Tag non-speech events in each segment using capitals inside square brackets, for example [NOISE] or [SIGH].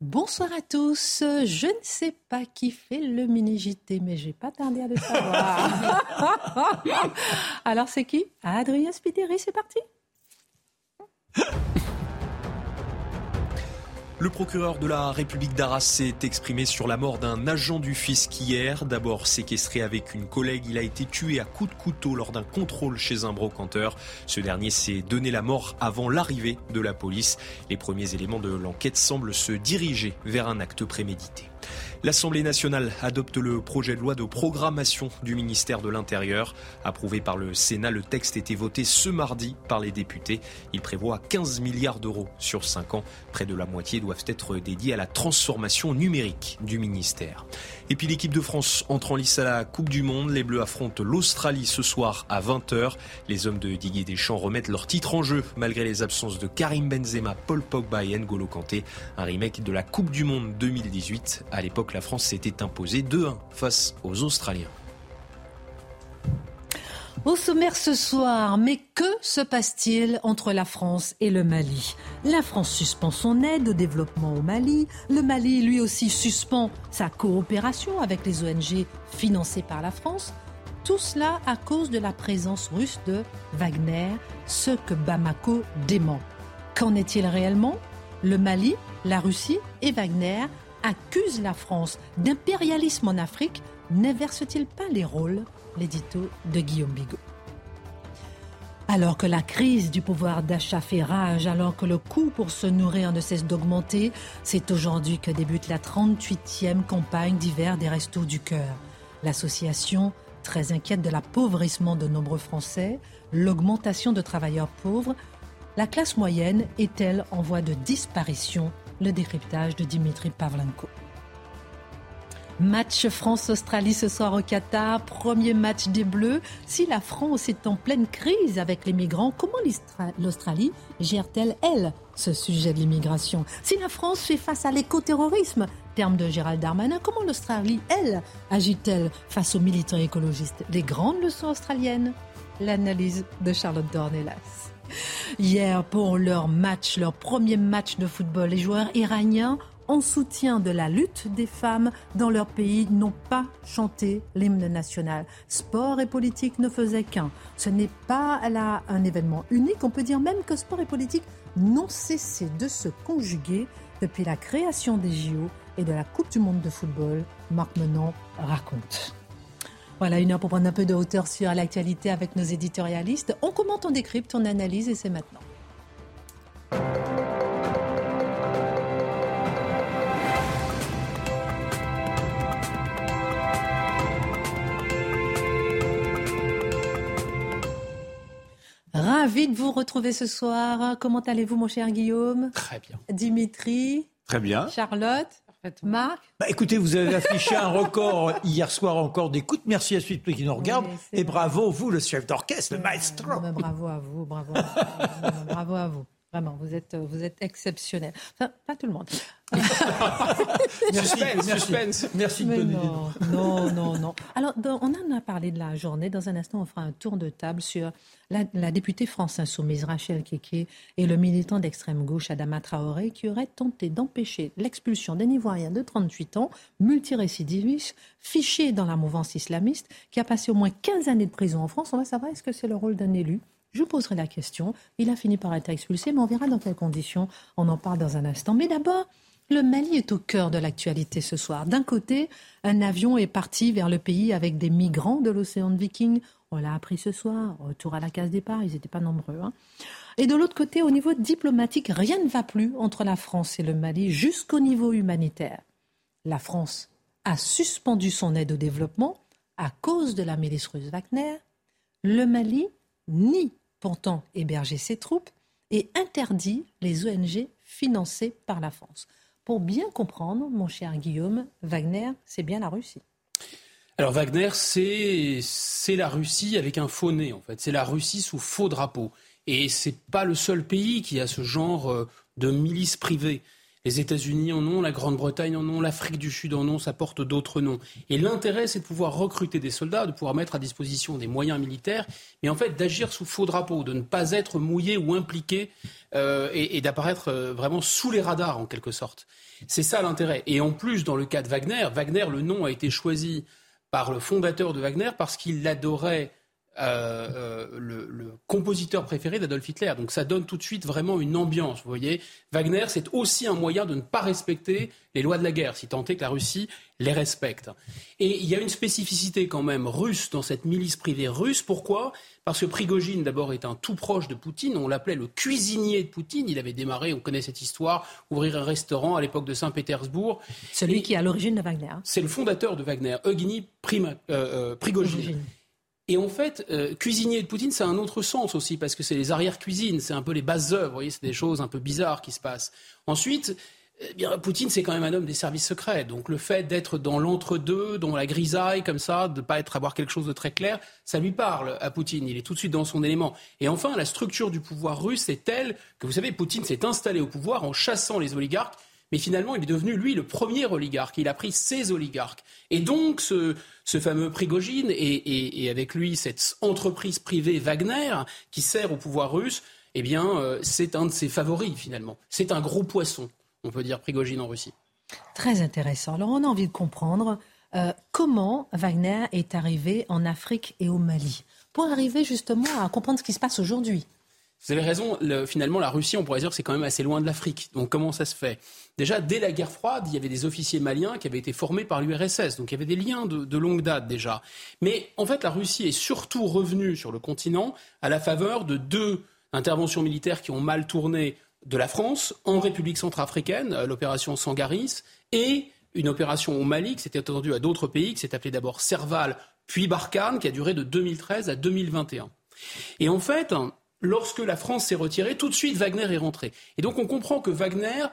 Bonsoir à tous. Je ne sais pas qui fait le mini-JT, mais j'ai pas tardé à le savoir. [LAUGHS] Alors c'est qui? Adrien Spiteri, c'est parti Le procureur de la République d'Arras s'est exprimé sur la mort d'un agent du fisc hier. D'abord séquestré avec une collègue, il a été tué à coups de couteau lors d'un contrôle chez un brocanteur. Ce dernier s'est donné la mort avant l'arrivée de la police. Les premiers éléments de l'enquête semblent se diriger vers un acte prémédité. L'Assemblée nationale adopte le projet de loi de programmation du ministère de l'Intérieur. Approuvé par le Sénat, le texte était voté ce mardi par les députés. Il prévoit 15 milliards d'euros sur 5 ans. Près de la moitié doivent être dédiés à la transformation numérique du ministère. Et puis l'équipe de France entre en lice à la Coupe du Monde. Les Bleus affrontent l'Australie ce soir à 20h. Les hommes de Didier Deschamps remettent leur titre en jeu malgré les absences de Karim Benzema, Paul Pogba et N'Golo Kanté. Un remake de la Coupe du Monde 2018. À l'époque, la France s'était imposée 2-1 face aux Australiens. Au sommaire ce soir, mais que se passe-t-il entre la France et le Mali? La France suspend son aide au développement au Mali. Le Mali, lui aussi, suspend sa coopération avec les ONG financées par la France. Tout cela à cause de la présence russe de Wagner, ce que Bamako dément. Qu'en est-il réellement? Le Mali, la Russie et Wagner accusent la France d'impérialisme en Afrique. N'inverse-t-il pas les rôles? L'édito de Guillaume Bigot. Alors que la crise du pouvoir d'achat fait rage, alors que le coût pour se nourrir ne cesse d'augmenter, c'est aujourd'hui que débute la 38e campagne d'hiver des Restos du Cœur. L'association, très inquiète de l'appauvrissement de nombreux Français, l'augmentation de travailleurs pauvres, la classe moyenne est-elle en voie de disparition? Le décryptage de Dimitri Pavlenko. Match France-Australie ce soir au Qatar, premier match des Bleus. Si la France est en pleine crise avec les migrants, comment l'Australie gère-t-elle, elle, ce sujet de l'immigration? Si la France fait face à l'écoterrorisme, terme de Gérald Darmanin, comment l'Australie, elle, agit-elle face aux militants écologistes? Les grandes leçons australiennes L'analyse de Charlotte Dornelas. Hier, pour leur match, leur premier match de football, les joueurs iraniens en soutien de la lutte des femmes dans leur pays, n'ont pas chanté l'hymne national. Sport et politique ne faisaient qu'un. Ce n'est pas là un événement unique. On peut dire même que sport et politique n'ont cessé de se conjuguer depuis la création des JO et de la Coupe du Monde de football. Marc Menon raconte. Voilà, une heure pour prendre un peu de hauteur sur l'actualité avec nos éditorialistes. On commente, on décrypte, on analyse et c'est maintenant. Ravi de vous retrouver ce soir. Comment allez-vous, mon cher Guillaume? Très bien. Dimitri? Très bien. Charlotte? Marc? Bah, Écoutez, vous avez affiché un record hier soir encore d'écoute. Merci à ceux qui nous regardent. et bravo, vous, le chef d'orchestre, le maestro. bravo à vous, bravo à vous. bravo à vous. Vraiment, vous êtes, vous êtes exceptionnel. Enfin, pas tout le monde. [LAUGHS] suspense, suspense. Merci de donner non, non, [LAUGHS] non, non. Alors, on en a parlé de la journée. Dans un instant, on fera un tour de table sur la, députée France Insoumise, Rachel Keke, et le militant d'extrême gauche, Adama Traoré, qui aurait tenté d'empêcher l'expulsion d'un Ivoirien de 38 ans, multirécidiviste, fiché dans la mouvance islamiste, qui a passé au moins 15 années de prison en France. On va savoir est-ce que c'est le rôle d'un élu je poserai la question. Il a fini par être expulsé, mais on verra dans quelles conditions. On en parle dans un instant. Mais d'abord, le Mali est au cœur de l'actualité ce soir. D'un côté, un avion est parti vers le pays avec des migrants de l'océan Viking. On l'a appris ce soir, retour à la case départ, ils n'étaient pas nombreux. Hein. Et de l'autre côté, au niveau diplomatique, rien ne va plus entre la France et le Mali jusqu'au niveau humanitaire. La France a suspendu son aide au développement à cause de la milice russe Wagner. Le Mali nie pourtant héberger ses troupes et interdit les ONG financées par la France. Pour bien comprendre, mon cher Guillaume, Wagner, c'est bien la Russie. Alors Wagner, c'est la Russie avec un faux nez, en fait. C'est la Russie sous faux drapeau. Et c'est pas le seul pays qui a ce genre euh, de milice privée. Les États-Unis en ont, la Grande-Bretagne en ont, l'Afrique du Sud en ont, ça porte d'autres noms. Et l'intérêt, c'est de pouvoir recruter des soldats, de pouvoir mettre à disposition des moyens militaires, mais en fait d'agir sous faux drapeau, de ne pas être mouillé ou impliqué euh, et, d'apparaître euh, vraiment sous les radars en quelque sorte. C'est ça l'intérêt. Et en plus, dans le cas de Wagner, Wagner, le nom a été choisi par le fondateur de Wagner parce qu'il adorait euh, euh, le, compositeur préféré d'Adolf Hitler. Donc ça donne tout de suite vraiment une ambiance. Vous voyez, Wagner, c'est aussi un moyen de ne pas respecter les lois de la guerre, si tant est que la Russie les respecte. Et il y a une spécificité quand même russe dans cette milice privée russe. Pourquoi? Parce que Prigogine, d'abord, est un tout proche de Poutine. On l'appelait le cuisinier de Poutine. Il avait démarré, on connaît cette histoire, ouvrir un restaurant à l'époque de Saint-Pétersbourg. Celui qui est à l'origine de Wagner. C'est le fondateur de Wagner, Eugénie euh, Prigogine. Et en fait, euh, cuisinier de Poutine, c'est un autre sens aussi, parce que c'est les arrières-cuisines, c'est un peu les bases œuvres, vous voyez, c'est des choses un peu bizarres qui se passent. Ensuite, eh Poutine, c'est quand même un homme des services secrets. Donc le fait d'être dans l'entre-deux, dans la grisaille, comme ça, de ne pas être, avoir quelque chose de très clair, ça lui parle à Poutine. Il est tout de suite dans son élément. Et enfin, la structure du pouvoir russe est telle que, vous savez, Poutine s'est installé au pouvoir en chassant les oligarques mais finalement, il est devenu, lui, le premier oligarque. Il a pris ses oligarques. Et donc, ce, fameux Prigogine et, avec lui cette entreprise privée Wagner qui sert au pouvoir russe, eh bien, euh, c'est un de ses favoris, finalement. C'est un gros poisson, on peut dire, Prigogine en Russie. Très intéressant. Alors, on a envie de comprendre euh, comment Wagner est arrivé en Afrique et au Mali, pour arriver justement à comprendre ce qui se passe aujourd'hui. Vous avez raison, finalement, la Russie, on pourrait dire c'est quand même assez loin de l'Afrique. Donc comment ça se fait? Déjà, dès la guerre froide, il y avait des officiers maliens qui avaient été formés par l'URSS. Donc il y avait des liens de, longue date déjà. Mais en fait, la Russie est surtout revenue sur le continent à la faveur de deux interventions militaires qui ont mal tourné de la France en République centrafricaine, euh, l'opération Sangaris, et une opération au Mali qui s'était étendue à d'autres pays, qui s'est appelée d'abord Serval, puis Barkhane, qui a duré de 2013 à 2021. Et en fait, lorsque la France s'est retirée, tout de suite Wagner est rentré. Et donc on comprend que Wagner,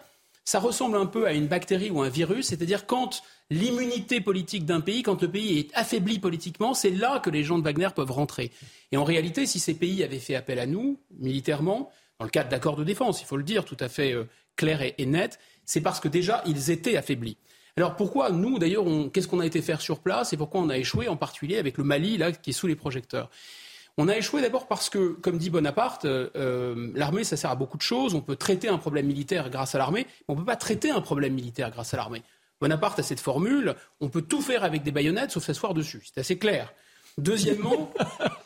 ça ressemble un peu à une bactérie ou un virus, c'est-à-dire quand l'immunité politique d'un pays, quand le pays est affaibli politiquement, c'est là que les gens de Wagner peuvent rentrer. Et en réalité, si ces pays avaient fait appel à nous, militairement, dans le cadre d'accords de défense, il faut le dire tout à fait euh, clair et, net, c'est parce que déjà, ils étaient affaiblis. Alors pourquoi nous, d'ailleurs, qu'est-ce qu'on a été faire sur place et pourquoi on a échoué, en particulier avec le Mali, là, qui est sous les projecteurs? On a échoué d'abord parce que, comme dit Bonaparte, euh, euh, l'armée, ça sert à beaucoup de choses. On peut traiter un problème militaire grâce à l'armée, mais on ne peut pas traiter un problème militaire grâce à l'armée. Bonaparte a cette formule, on peut tout faire avec des baïonnettes sauf s'asseoir dessus. C'est assez clair. Deuxièmement,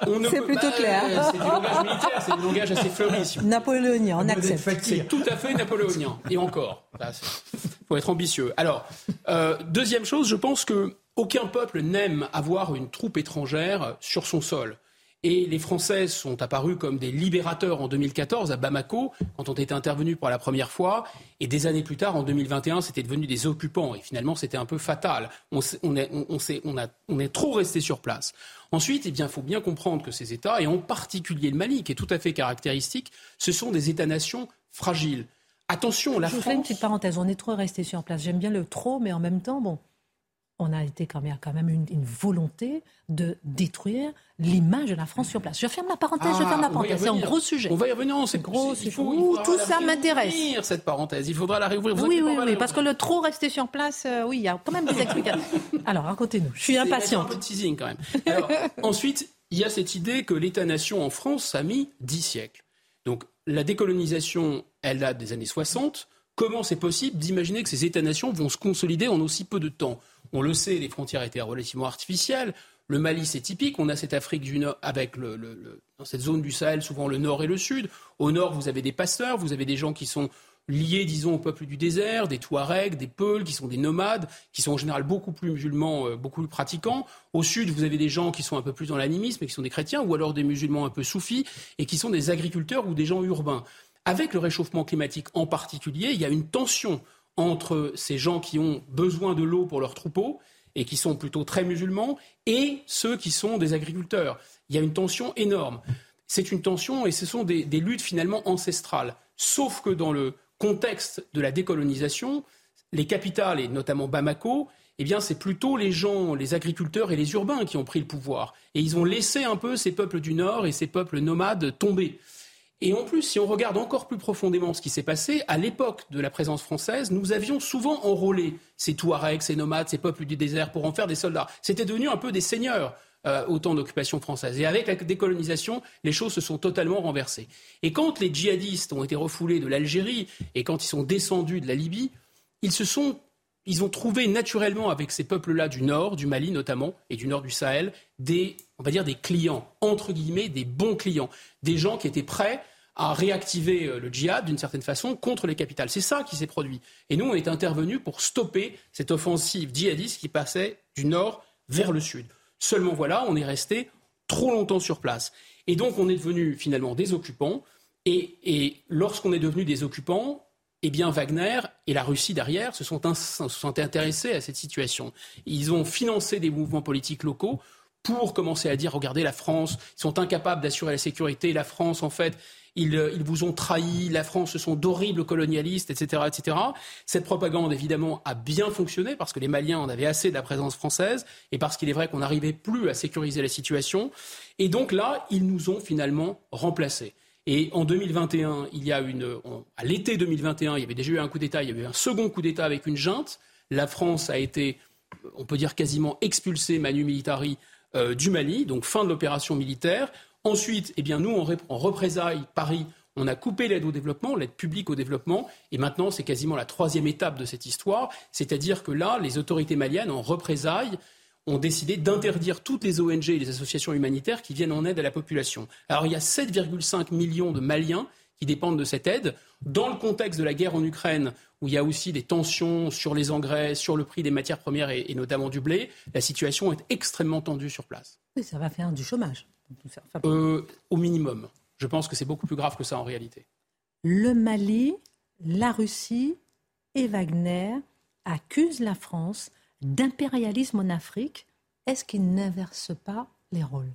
on ne C'est plutôt clair. C'est du langage militaire, c'est du langage assez fleuri. Napoléonien, on accepte. C'est tout à fait napoléonien. Et encore, il faut être ambitieux. Alors, euh, deuxième chose, je pense que aucun peuple n'aime avoir une troupe étrangère sur son sol. Et les Français sont apparus comme des libérateurs en 2014 à Bamako, quand on était intervenu pour la première fois. Et des années plus tard, en 2021, c'était devenu des occupants. Et finalement, c'était un peu fatal. On, est, trop resté sur place. Ensuite, eh il faut bien comprendre que ces États, et en particulier le Mali, qui est tout à fait caractéristique, ce sont des États-nations fragiles. Attention, la Je France. fais une petite parenthèse. On est trop resté sur place. J'aime bien le trop, mais en même temps, bon, on a été quand même, quand même une, volonté de détruire l'image de la France sur place. Je ferme la parenthèse, je ferme la ah, parenthèse. C'est un gros sujet. On va y revenir. C'est gros sujet. tout ça m'intéresse. Cette parenthèse, il faudra la réouvrir. oui, oui, oui, parce que le trop rester sur place, euh, oui, il y a quand même des explications. [LAUGHS] Alors, racontez-nous. Je suis impatiente. Un peu de teasing quand même. [LAUGHS] ensuite, il y a cette idée que l'État-nation en France, a mis dix siècles. Donc, la décolonisation, elle date des années 60. Comment c'est possible d'imaginer que ces États-nations vont se consolider en aussi peu de temps? On le sait, les frontières étaient relativement artificielles. Le Mali, c'est typique. On a cette Afrique du Nord avec dans cette zone du Sahel, souvent le Nord et le Sud. Au Nord, vous avez des pasteurs, vous avez des gens qui sont liés, disons, au peuple du désert, des Touaregs, des Peuls, qui sont des nomades, qui sont en général beaucoup plus musulmans, euh, beaucoup plus pratiquants. Au sud, vous avez des gens qui sont un peu plus dans l'animisme et qui sont des chrétiens, ou alors des musulmans un peu soufis, et qui sont des agriculteurs ou des gens urbains. Avec le réchauffement climatique en particulier, il y a une tension entre ces gens qui ont besoin de l'eau pour leurs troupeaux et qui sont plutôt très musulmans et ceux qui sont des agriculteurs. Il y a une tension énorme. c'est une tension et ce sont des, luttes finalement ancestrales. Sauf que dans le contexte de la décolonisation, les capitales, et notamment Bamako, eh bien, c'est plutôt les gens, les agriculteurs et les urbains qui ont pris le pouvoir. Et ils ont laissé un peu ces peuples du Nord et ces peuples nomades tomber. Et en plus, si on regarde encore plus profondément ce qui s'est passé, à l'époque de la présence française, nous avions souvent enrôlé ces Touaregs, ces nomades, ces peuples du désert pour en faire des soldats. C'était devenu un peu des seigneurs euh, au temps d'occupation française. Et avec la décolonisation, les choses se sont totalement renversées. Et quand les djihadistes ont été refoulés de l'Algérie et quand ils sont descendus de la Libye, ils se sont ils ont trouvé naturellement avec ces peuples-là du nord, du Mali notamment, et du nord du Sahel, des, on va dire, des clients, entre guillemets, des bons clients, des gens qui étaient prêts à réactiver euh, le djihad d'une certaine façon contre les capitales. C'est ça qui s'est produit. Et nous, on est intervenus pour stopper cette offensive djihadiste qui passait du nord vers le sud. Seulement voilà, on est resté trop longtemps sur place. Et donc, on est devenu finalement des occupants. Et, lorsqu'on est devenu des occupants, eh bien Wagner et la Russie derrière se sont intéressés à cette situation. Ils ont financé des mouvements politiques locaux pour commencer à dire regardez la France, ils sont incapables d'assurer la sécurité, la France en fait, ils, euh, ils, vous ont trahi, la France ce sont d'horribles colonialistes, etc., etc. Cette propagande évidemment a bien fonctionné parce que les Maliens en avaient assez de la présence française et parce qu'il est vrai qu'on n'arrivait plus à sécuriser la situation. Et donc là, ils nous ont finalement remplacés. Et en 2021, il y a une, à l'été 2021, il y avait déjà eu un coup d'État, il y avait eu un second coup d'État avec une junte. La France a été, on peut dire quasiment expulsée manu militari euh, du Mali, donc fin de l'opération militaire. Ensuite, eh bien, nous, en, représailles, Paris, on a coupé l'aide au développement, l'aide publique au développement, et maintenant c'est quasiment la troisième étape de cette histoire, c'est-à-dire que là, les autorités maliennes, en représailles, ont décidé d'interdire toutes les ONG et les associations humanitaires qui viennent en aide à la population. Alors il y a 7,5 millions de Maliens qui dépendent de cette aide. Dans le contexte de la guerre en Ukraine, où il y a aussi des tensions sur les engrais, sur le prix des matières premières et, notamment du blé, la situation est extrêmement tendue sur place. Oui, ça va faire du chômage. Euh, au minimum. Je pense que c'est beaucoup plus grave que ça en réalité. Le Mali, la Russie et Wagner accusent la France d'impérialisme en Afrique, est-ce qu'il n'inverse pas les rôles?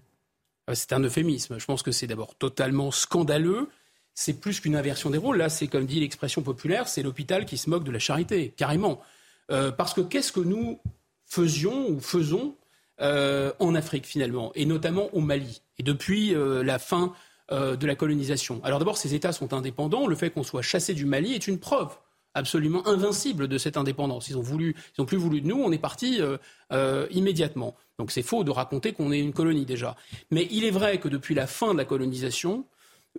Euh, C'est un euphémisme. Je pense que c'est d'abord totalement scandaleux. C'est plus qu'une inversion des rôles. Là, c'est comme dit l'expression populaire, c'est l'hôpital qui se moque de la charité, carrément. Euh, parce que qu'est-ce que nous faisions ou faisons euh, en Afrique finalement, et notamment au Mali, et depuis la fin de la colonisation? Alors d'abord, ces États sont indépendants. Le fait qu'on soit chassé du Mali est une preuve absolument invincible de cette indépendance. Ils ont voulu, ils plus voulu de nous, on est parti euh, euh, immédiatement. Donc c'est faux de raconter qu'on est une colonie déjà. Mais il est vrai que depuis la fin de la colonisation,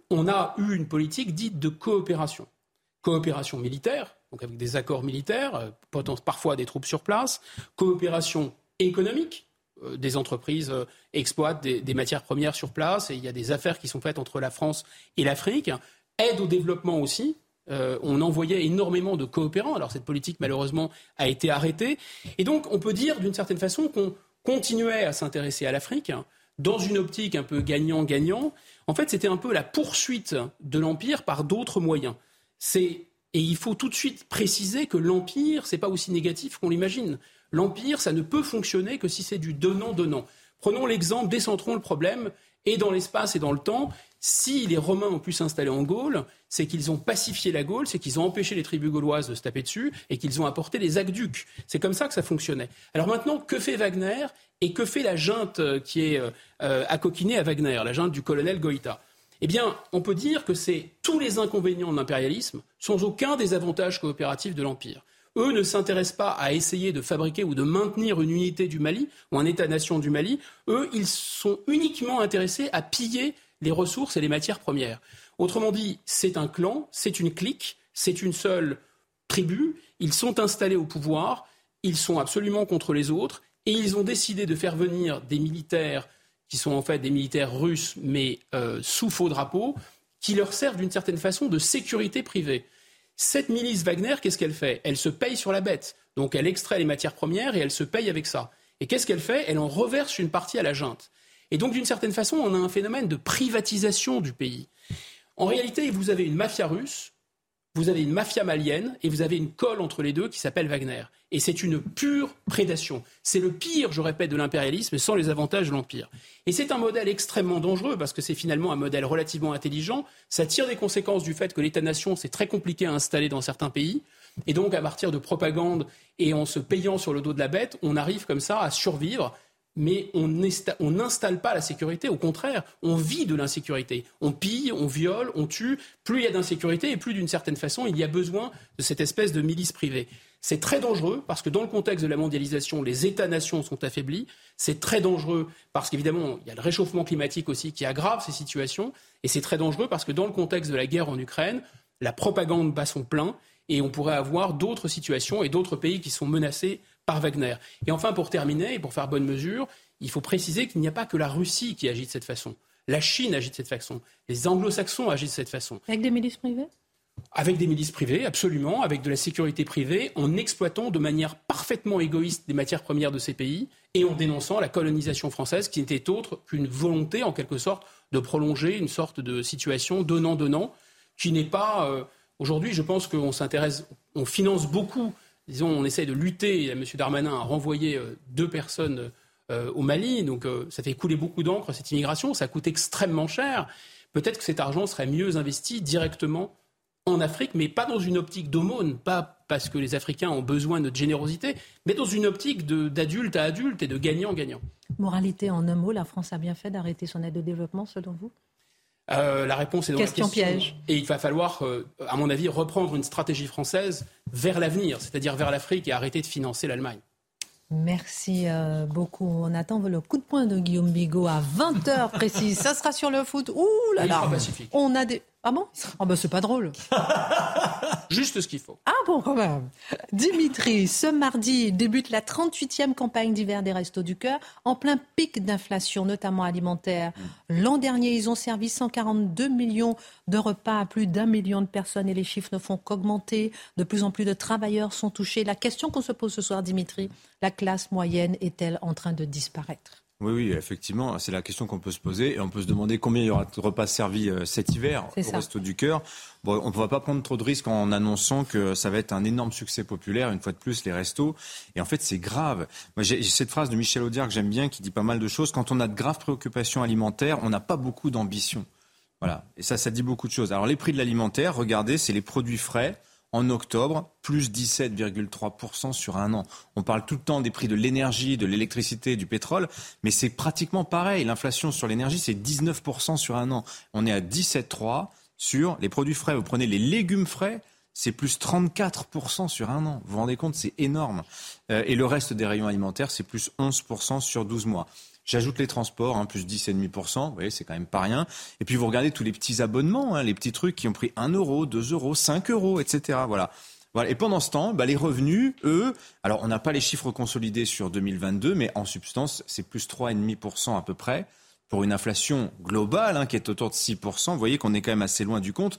on a eu une politique dite de coopération. Coopération militaire, donc avec des accords militaires, euh, parfois des troupes sur place, coopération économique, des entreprises exploitent des, matières premières sur place et il y a des affaires qui sont faites entre la France et l'Afrique. Aide au développement aussi, euh, on envoyait énormément de coopérants. Alors cette politique, malheureusement, a été arrêtée. Et donc, on peut dire d'une certaine façon qu'on continuait à s'intéresser à l'Afrique hein, dans une optique un peu gagnant-gagnant. En fait, c'était un peu la poursuite de l'Empire par d'autres moyens. et il faut tout de suite préciser que l'Empire, n'est pas aussi négatif qu'on l'imagine. L'Empire, ça ne peut fonctionner que si c'est du donnant-donnant. Prenons l'exemple, décentrons le problème, et dans l'espace et dans le temps, si les Romains ont pu s'installer en Gaule, c'est qu'ils ont pacifié la Gaule, c'est qu'ils ont empêché les tribus gauloises de se taper dessus et qu'ils ont apporté les aqueducs. C'est comme ça que ça fonctionnait. Alors maintenant, que fait Wagner et que fait la junte euh, qui est euh, euh, accoquinée à Wagner, la junte du colonel Goïta? Eh bien, on peut dire que c'est tous les inconvénients de l'impérialisme sans aucun des avantages coopératifs de l'Empire. Eux ne s'intéressent pas à essayer de fabriquer ou de maintenir une unité du Mali ou un État-nation du Mali. Eux, ils sont uniquement intéressés à piller les ressources et les matières premières. Autrement dit, c'est un clan, c'est une clique, c'est une seule tribu, ils sont installés au pouvoir, ils sont absolument contre les autres, et ils ont décidé de faire venir des militaires qui sont en fait des militaires russes, mais euh, sous faux drapeau, qui leur servent d'une certaine façon de sécurité privée. Cette milice Wagner, qu'est-ce qu'elle fait? Elle se paye sur la bête. Donc elle extrait les matières premières et elle se paye avec ça. Et qu'est-ce qu'elle fait? Elle en reverse une partie à la junte. Et donc, d'une certaine façon, on a un phénomène de privatisation du pays. En réalité, vous avez une mafia russe, vous avez une mafia malienne et vous avez une colle entre les deux qui s'appelle Wagner. Et c'est une pure prédation. C'est le pire, je répète, de l'impérialisme sans les avantages de l'empire. Et c'est un modèle extrêmement dangereux parce que c'est finalement un modèle relativement intelligent. Ça tire des conséquences du fait que l'État-nation, c'est très compliqué à installer dans certains pays. Et donc, à partir de propagande et en se payant sur le dos de la bête, on arrive comme ça à survivre mais on n'installe pas la sécurité. Au contraire, on vit de l'insécurité. On pille, on viole, on tue. Plus il y a d'insécurité et plus d'une certaine façon, il y a besoin de cette espèce de milice privée. C'est très dangereux parce que dans le contexte de la mondialisation, les États-nations sont affaiblis. C'est très dangereux parce qu'évidemment, il y a le réchauffement climatique aussi qui aggrave ces situations. Et c'est très dangereux parce que dans le contexte de la guerre en Ukraine, la propagande bat son plein et on pourrait avoir d'autres situations et d'autres pays qui sont menacés par Wagner. Et enfin, pour terminer, et pour faire bonne mesure, il faut préciser qu'il n'y a pas que la Russie qui agit de cette façon. La Chine agit de cette façon. Les anglo-saxons agissent de cette façon. Avec des milices privées? Avec des milices privées, absolument, avec de la sécurité privée, en exploitant de manière parfaitement égoïste des matières premières de ces pays et en dénonçant la colonisation française qui n'était autre qu'une volonté, en quelque sorte, de prolonger une sorte de situation donnant-donnant qui n'est pas. Euh, aujourd'hui, je pense qu'on s'intéresse, on finance beaucoup disons, on essaye de lutter, M. Darmanin a renvoyé euh, deux personnes euh, au Mali, donc euh, ça fait couler beaucoup d'encre, cette immigration, ça coûte extrêmement cher. Peut-être que cet argent serait mieux investi directement en Afrique, mais pas dans une optique d'aumône, pas parce que les Africains ont besoin de générosité, mais dans une optique d'adulte à adulte et de gagnant-gagnant. Moralité en un mot, la France a bien fait d'arrêter son aide au développement, selon vous? Euh, la réponse est dans question la question piège. Et il va falloir, euh, à mon avis, reprendre une stratégie française vers l'avenir, c'est-à-dire vers l'Afrique et arrêter de financer l'Allemagne. Merci euh, beaucoup. On attend le coup de poing de Guillaume Bigot à 20h précise. Ça sera sur le foot. Ouh là là. On a des. Ah bon? Ah ben c'est pas drôle. [LAUGHS] Juste ce qu'il faut. Ah bon quand même. Dimitri, ce mardi débute la 38e campagne d'hiver des Restos du Cœur en plein pic d'inflation, notamment alimentaire. L'an dernier, ils ont servi 142 millions de repas à plus d'un million de personnes et les chiffres ne font qu'augmenter. De plus en plus de travailleurs sont touchés. La question qu'on se pose ce soir, Dimitri, la classe moyenne est-elle en train de disparaître? Oui, oui, effectivement, c'est la question qu'on peut se poser. Et on peut se demander combien il y aura de repas servis euh, cet hiver au Resto du Cœur. Bon, on ne va pas prendre trop de risques en annonçant que ça va être un énorme succès populaire, une fois de plus, les restos. Et en fait, c'est grave. Moi, j'ai cette phrase de Michel Audiard que j'aime bien, qui dit pas mal de choses. Quand on a de graves préoccupations alimentaires, on n'a pas beaucoup d'ambition. Voilà. Et ça, ça dit beaucoup de choses. Alors, les prix de l'alimentaire, regardez, c'est les produits frais en octobre, plus 17,3% sur un an. On parle tout le temps des prix de l'énergie, de l'électricité, du pétrole, mais c'est pratiquement pareil. L'inflation sur l'énergie, c'est 19% sur un an. On est à 17,3% sur les produits frais. Vous prenez les légumes frais, c'est plus 34% sur un an. Vous vous rendez compte, c'est énorme. Euh, et le reste des rayons alimentaires, c'est plus 11% sur 12 mois. J'ajoute les transports, hein, plus 10,5%. Vous voyez, c'est quand même pas rien. Et puis vous regardez tous les petits abonnements, hein, les petits trucs qui ont pris 1 euro, 2 euros, 5 euros, etc. Voilà. Voilà. Et pendant ce temps, bah, les revenus, eux, alors on n'a pas les chiffres consolidés sur 2022, mais en substance, c'est plus 3,5% à peu près pour une inflation globale hein, qui est autour de 6%. Vous voyez qu'on est quand même assez loin du compte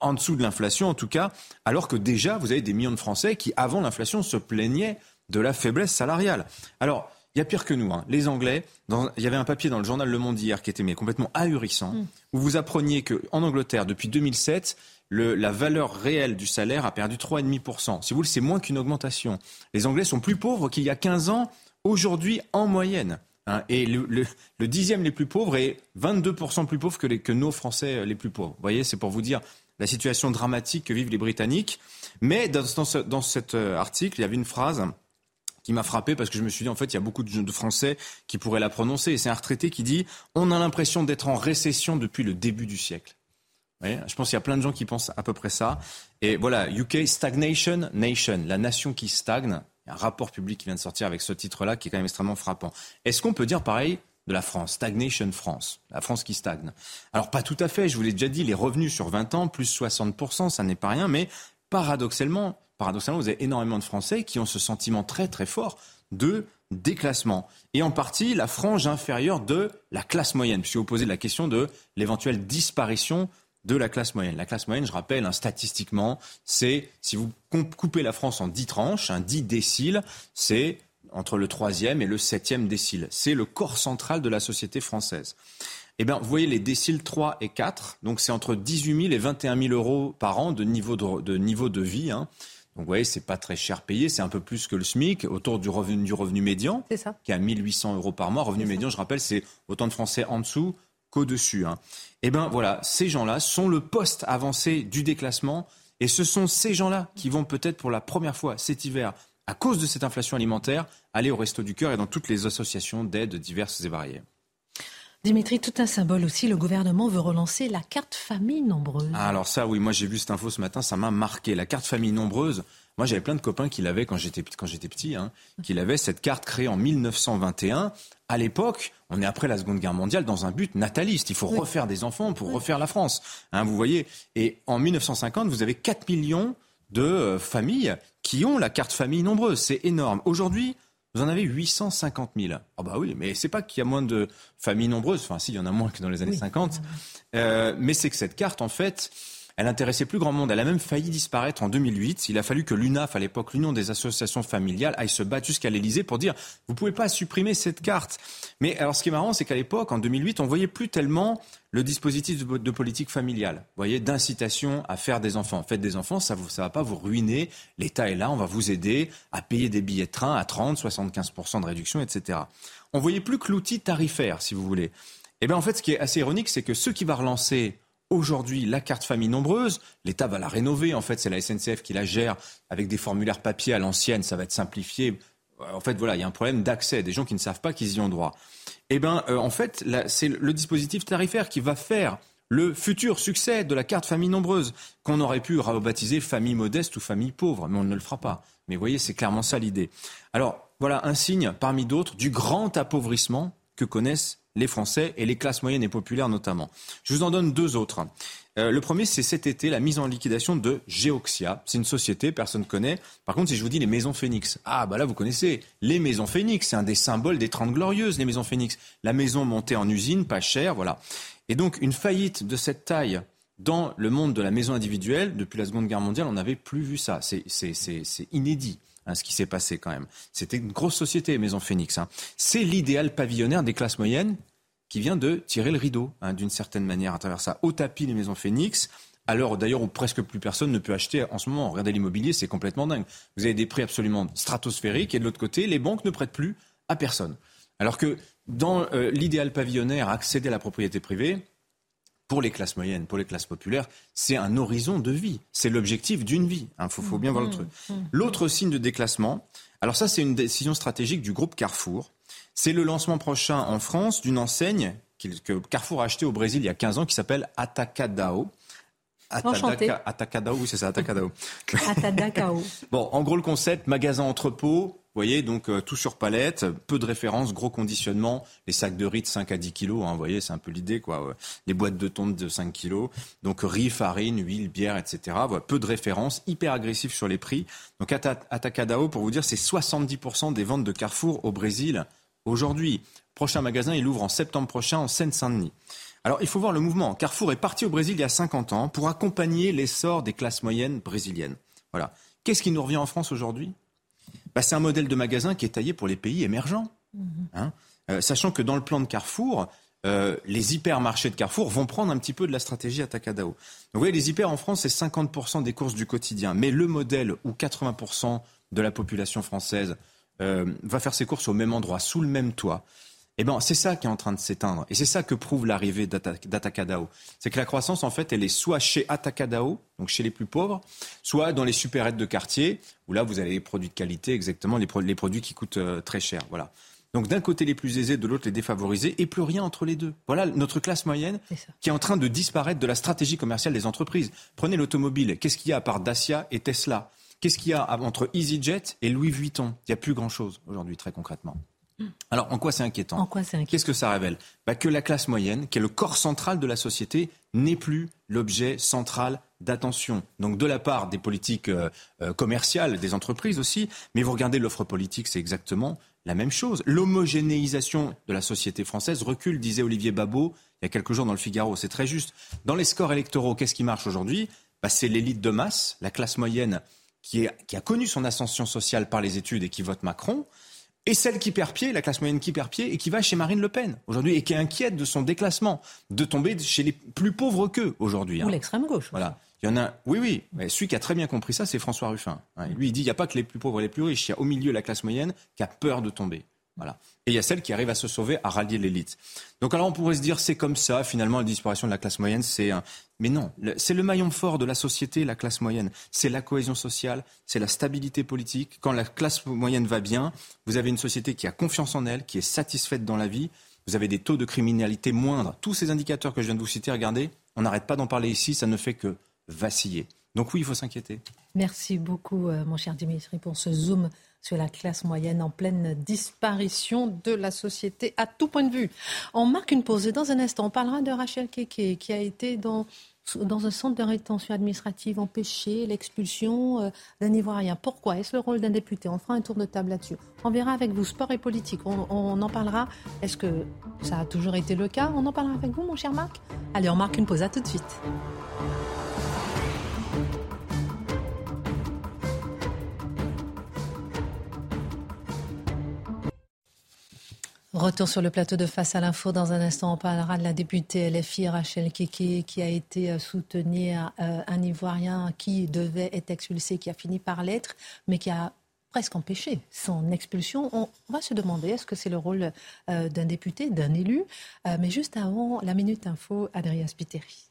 en dessous de l'inflation en tout cas, alors que déjà vous avez des millions de Français qui, avant l'inflation, se plaignaient de la faiblesse salariale. Alors, il y a pire que nous. Hein. Les Anglais, il y avait un papier dans le journal Le Monde hier qui était mais, complètement ahurissant, mm. où vous appreniez qu'en Angleterre, depuis 2007, le, la valeur réelle du salaire a perdu 3,5%. Si vous voulez, c'est moins qu'une augmentation. Les Anglais sont plus pauvres qu'il y a 15 ans, aujourd'hui en moyenne. Hein. et le, le, dixième les plus pauvres est 22% plus pauvre que, les, que nos Français euh, les plus pauvres. Vous voyez, c'est pour vous dire la situation dramatique que vivent les Britanniques. Mais dans, dans, ce, dans cet euh, article, il y avait une phrase qui m'a frappé parce que je me suis dit en fait il y a beaucoup de Français qui pourraient la prononcer et c'est un retraité qui dit on a l'impression d'être en récession depuis le début du siècle. je pense qu'il y a plein de gens qui pensent à peu près ça. Et voilà, UK Stagnation Nation, la nation qui stagne. Il y a un rapport public qui vient de sortir avec ce titre-là qui est quand même extrêmement frappant. Est-ce qu'on peut dire pareil de la France, Stagnation France, la France qui stagne? Alors pas tout à fait, je vous l'ai déjà dit, les revenus sur 20 ans, plus 60%, ça n'est pas rien, mais paradoxalement, paradoxalement, vous avez énormément de Français qui ont ce sentiment très très fort de déclassement. Et en partie, la frange inférieure de la classe moyenne, puisque vous posez la question de l'éventuelle disparition de la classe moyenne. La classe moyenne, je rappelle, hein, statistiquement, c'est, si vous coupez la France en dix tranches, un dix déciles, c'est entre le troisième et le septième décile. C'est le corps central de la société française. eh bien, vous voyez les déciles 3 et 4, donc c'est entre 18 000 et 21 000 euros par an de niveau de, de niveau de vie. Hein. Donc, vous voyez, c'est pas très cher payé, c'est un peu plus que le SMIC, autour du revenu, du revenu médian, ça. qui est à 1800 euros par mois. Revenu médian, je rappelle, c'est autant de Français en dessous qu'au-dessus. Hein. Eh bien, voilà, ces gens-là sont le poste avancé du déclassement, et ce sont ces gens-là qui vont peut-être pour la première fois cet hiver, à cause de cette inflation alimentaire, aller au Resto du Cœur et dans toutes les associations d'aide diverses et variées. Dimitri, tout un symbole aussi, le gouvernement veut relancer la carte famille nombreuse. Ah, alors ça, oui, moi j'ai vu cette info ce matin, ça m'a marqué. La carte famille nombreuse, moi j'avais plein de copains qui l'avaient quand j'étais quand j'étais petit, hein, qui l'avaient cette carte créée en 1921. À l'époque, on est après la Seconde Guerre mondiale dans un but nataliste. Il faut refaire des enfants pour refaire la France. Hein, vous voyez. Et en 1950, vous avez 4 millions de euh, familles qui ont la carte famille nombreuse. C'est énorme. Aujourd'hui, vous en avez 850 000. Ah bah oui, mais c'est pas qu'il y a moins de familles nombreuses. Enfin, si, il y en a moins que dans les années 50. Euh, mais c'est que cette carte, en fait, elle intéressait plus grand monde. Elle a même failli disparaître en 2008. Il a fallu que l'UNAF, à l'époque, l'Union des associations familiales, aille se battre jusqu'à l'Elysée pour dire vous pouvez pas supprimer cette carte. Mais alors, ce qui est marrant, c'est qu'à l'époque, en 2008, on voyait plus tellement le dispositif de, politique familiale, vous voyez, d'incitation à faire des enfants. Faites des enfants, ça ne va pas vous ruiner. L'État est là, on va vous aider à payer des billets de train à 30, 75% de réduction, etc. On voyait plus que l'outil tarifaire, si vous voulez. Et eh bien, en fait, ce qui est assez ironique, c'est que ceux qui va relancer Aujourd'hui, la carte famille nombreuse, l'État va la rénover. En fait, c'est la SNCF qui la gère avec des formulaires papier à l'ancienne. Ça va être simplifié. Euh, en fait, voilà, il y a un problème d'accès. Des gens qui ne savent pas qu'ils y ont droit. Eh bien, euh, en fait, c'est le dispositif tarifaire qui va faire le futur succès de la carte famille nombreuse, qu'on aurait pu rebaptiser famille modeste ou famille pauvre, mais on ne le fera pas. Mais vous voyez, c'est clairement ça l'idée. Alors, voilà un signe, parmi d'autres, du grand appauvrissement que connaissent les Français et les classes moyennes et populaires notamment. Je vous en donne deux autres. Euh, le premier, c'est cet été la mise en liquidation de Geoxia. C'est une société, personne ne connaît. Par contre, si je vous dis les maisons Phoenix, ah bah là vous connaissez les maisons Phoenix, c'est un des symboles des Trente Glorieuses, les maisons Phoenix. La maison montée en usine, pas chère, voilà. Et donc une faillite de cette taille dans le monde de la maison individuelle, depuis la Seconde Guerre mondiale, on n'avait plus vu ça. C'est inédit. Hein, ce qui s'est passé quand même. C'était une grosse société, Maison Phoenix. Hein. C'est l'idéal pavillonnaire des classes moyennes qui vient de tirer le rideau, hein, d'une certaine manière, à travers ça. Au tapis, les Maisons Phoenix. Alors d'ailleurs où presque plus personne ne peut acheter en ce moment. Regardez l'immobilier, c'est complètement dingue. Vous avez des prix absolument stratosphériques et de l'autre côté, les banques ne prêtent plus à personne. Alors que dans euh, l'idéal pavillonnaire, accéder à la propriété privée, pour les classes moyennes, pour les classes populaires, c'est un horizon de vie. C'est l'objectif d'une vie. Il hein, faut, bien voir le mmh, truc. Mmh, mmh. L'autre signe de déclassement, alors ça c'est une décision stratégique du groupe Carrefour. C'est le lancement prochain en France d'une enseigne que Carrefour a achetée au Brésil il y a 15 ans qui s'appelle Atacadao. Atacadao, oui c'est ça, Atacadao. Atacadao. [LAUGHS] bon, en gros le concept, magasin entrepôt, vous voyez, donc euh, tout sur palette, peu de références, gros conditionnement, les sacs de riz de 5 à 10 kilos, hein, vous voyez, c'est un peu l'idée, quoi. Les boîtes de tonte de 5 kilos, donc riz, farine, huile, bière, etc. Voilà, peu de références, hyper agressif sur les prix. Donc Atacadao, pour vous dire, c'est 70% des ventes de Carrefour au Brésil aujourd'hui. Prochain magasin, il ouvre en septembre prochain en Seine-Saint-Denis. Alors, il faut voir le mouvement. Carrefour est parti au Brésil il y a 50 ans pour accompagner l'essor des classes moyennes brésiliennes. Voilà. Qu'est-ce qui nous revient en France aujourd'hui? Bah, c'est un modèle de magasin qui est taillé pour les pays émergents. Mhm. Hein. Euh, sachant que dans le plan de Carrefour, euh, les hypermarchés de Carrefour vont prendre un petit peu de la stratégie Atacadao. Donc vous voyez, les hyper en France, c'est 50% des courses du quotidien. Mais le modèle où 80% de la population française euh, va faire ses courses au même endroit, sous le même toit, eh ben, c'est ça qui est en train de s'éteindre. Et c'est ça que prouve l'arrivée d'Atacadao. C'est que la croissance, en fait, elle est soit chez Atacadao, donc chez les plus pauvres, soit dans les supérettes de quartier, où là, vous avez les produits de qualité, exactement, les, produits qui coûtent euh, très cher. Voilà. Donc d'un côté les plus aisés, de l'autre les défavorisés, et plus rien entre les deux. Voilà notre classe moyenne qui est en train de disparaître de la stratégie commerciale des entreprises. Prenez l'automobile, qu'est-ce qu'il y a à part Dacia et Tesla? Qu'est-ce qu'il y a entre EasyJet et Louis Vuitton? Il n'y a plus grand-chose aujourd'hui, très concrètement. Alors, en quoi c'est inquiétant Qu'est-ce que ça révèle bah, Que la classe moyenne, qui est le corps central de la société, n'est plus l'objet central d'attention. Donc, de la part des politiques euh, euh, commerciales, des entreprises aussi, mais vous regardez l'offre politique, c'est exactement la même chose. L'homogénéisation de la société française recule, disait Olivier Babot il y a quelques jours dans le Figaro. C'est très juste. Dans les scores électoraux, qu'est-ce qui marche aujourd'hui bah, C'est l'élite de masse, la classe moyenne qui, qui a connu son ascension sociale par les études et qui vote Macron et celle qui perd pied, la classe moyenne qui perd pied et qui va chez Marine Le Pen aujourd'hui et qui est inquiète de son déclassement, de tomber chez les plus pauvres qu'eux aujourd'hui. Ou hein. l'extrême gauche. Voilà. Il y en a, oui, oui, mais celui qui a très bien compris ça, c'est François Ruffin. Lui, il dit, il n'y a pas que les plus pauvres et les plus riches, il y a au milieu la classe moyenne qui a peur de tomber. Et il y a celle qui arrive à se sauver, à rallier l'élite. Donc alors on pourrait se dire c'est comme ça, finalement la disparition de la classe moyenne, c'est un... Mais non, c'est le maillon fort de la société, la classe moyenne. C'est la cohésion sociale, c'est la stabilité politique. Quand la classe moyenne va bien, vous avez une société qui a confiance en elle, qui est satisfaite dans la vie. Vous avez des taux de criminalité moindres. Tous ces indicateurs que je viens de vous citer, regardez, on n'arrête pas d'en parler ici, ça ne fait que vaciller. Donc oui, il faut s'inquiéter. Merci beaucoup, euh, mon cher Dimitri, pour ce zoom sur la classe moyenne en pleine disparition de la société à tout point de vue. On marque une pause et dans un instant, on parlera de Rachel Keke qui a été dans, un centre de rétention administrative empêché l'expulsion euh, d'un Ivoirien. Pourquoi Est-ce le rôle d'un député? On fera un tour de table là-dessus. On verra avec vous sport et politique. On, on en parlera. Est-ce que ça a toujours été le cas? On en parlera avec vous, mon cher Marc. Allez, on marque une pause. À tout de suite. Retour sur le plateau de Face à l'info. Dans un instant, on parlera de la députée LFI Rachel Kiki qui a été euh, soutenir euh, un Ivoirien qui devait être expulsé, qui a fini par l'être, mais qui a presque empêché son expulsion. On va se demander est-ce que c'est le rôle euh, d'un député, d'un élu? Mais juste avant, la minute info, Adrien Spiteri.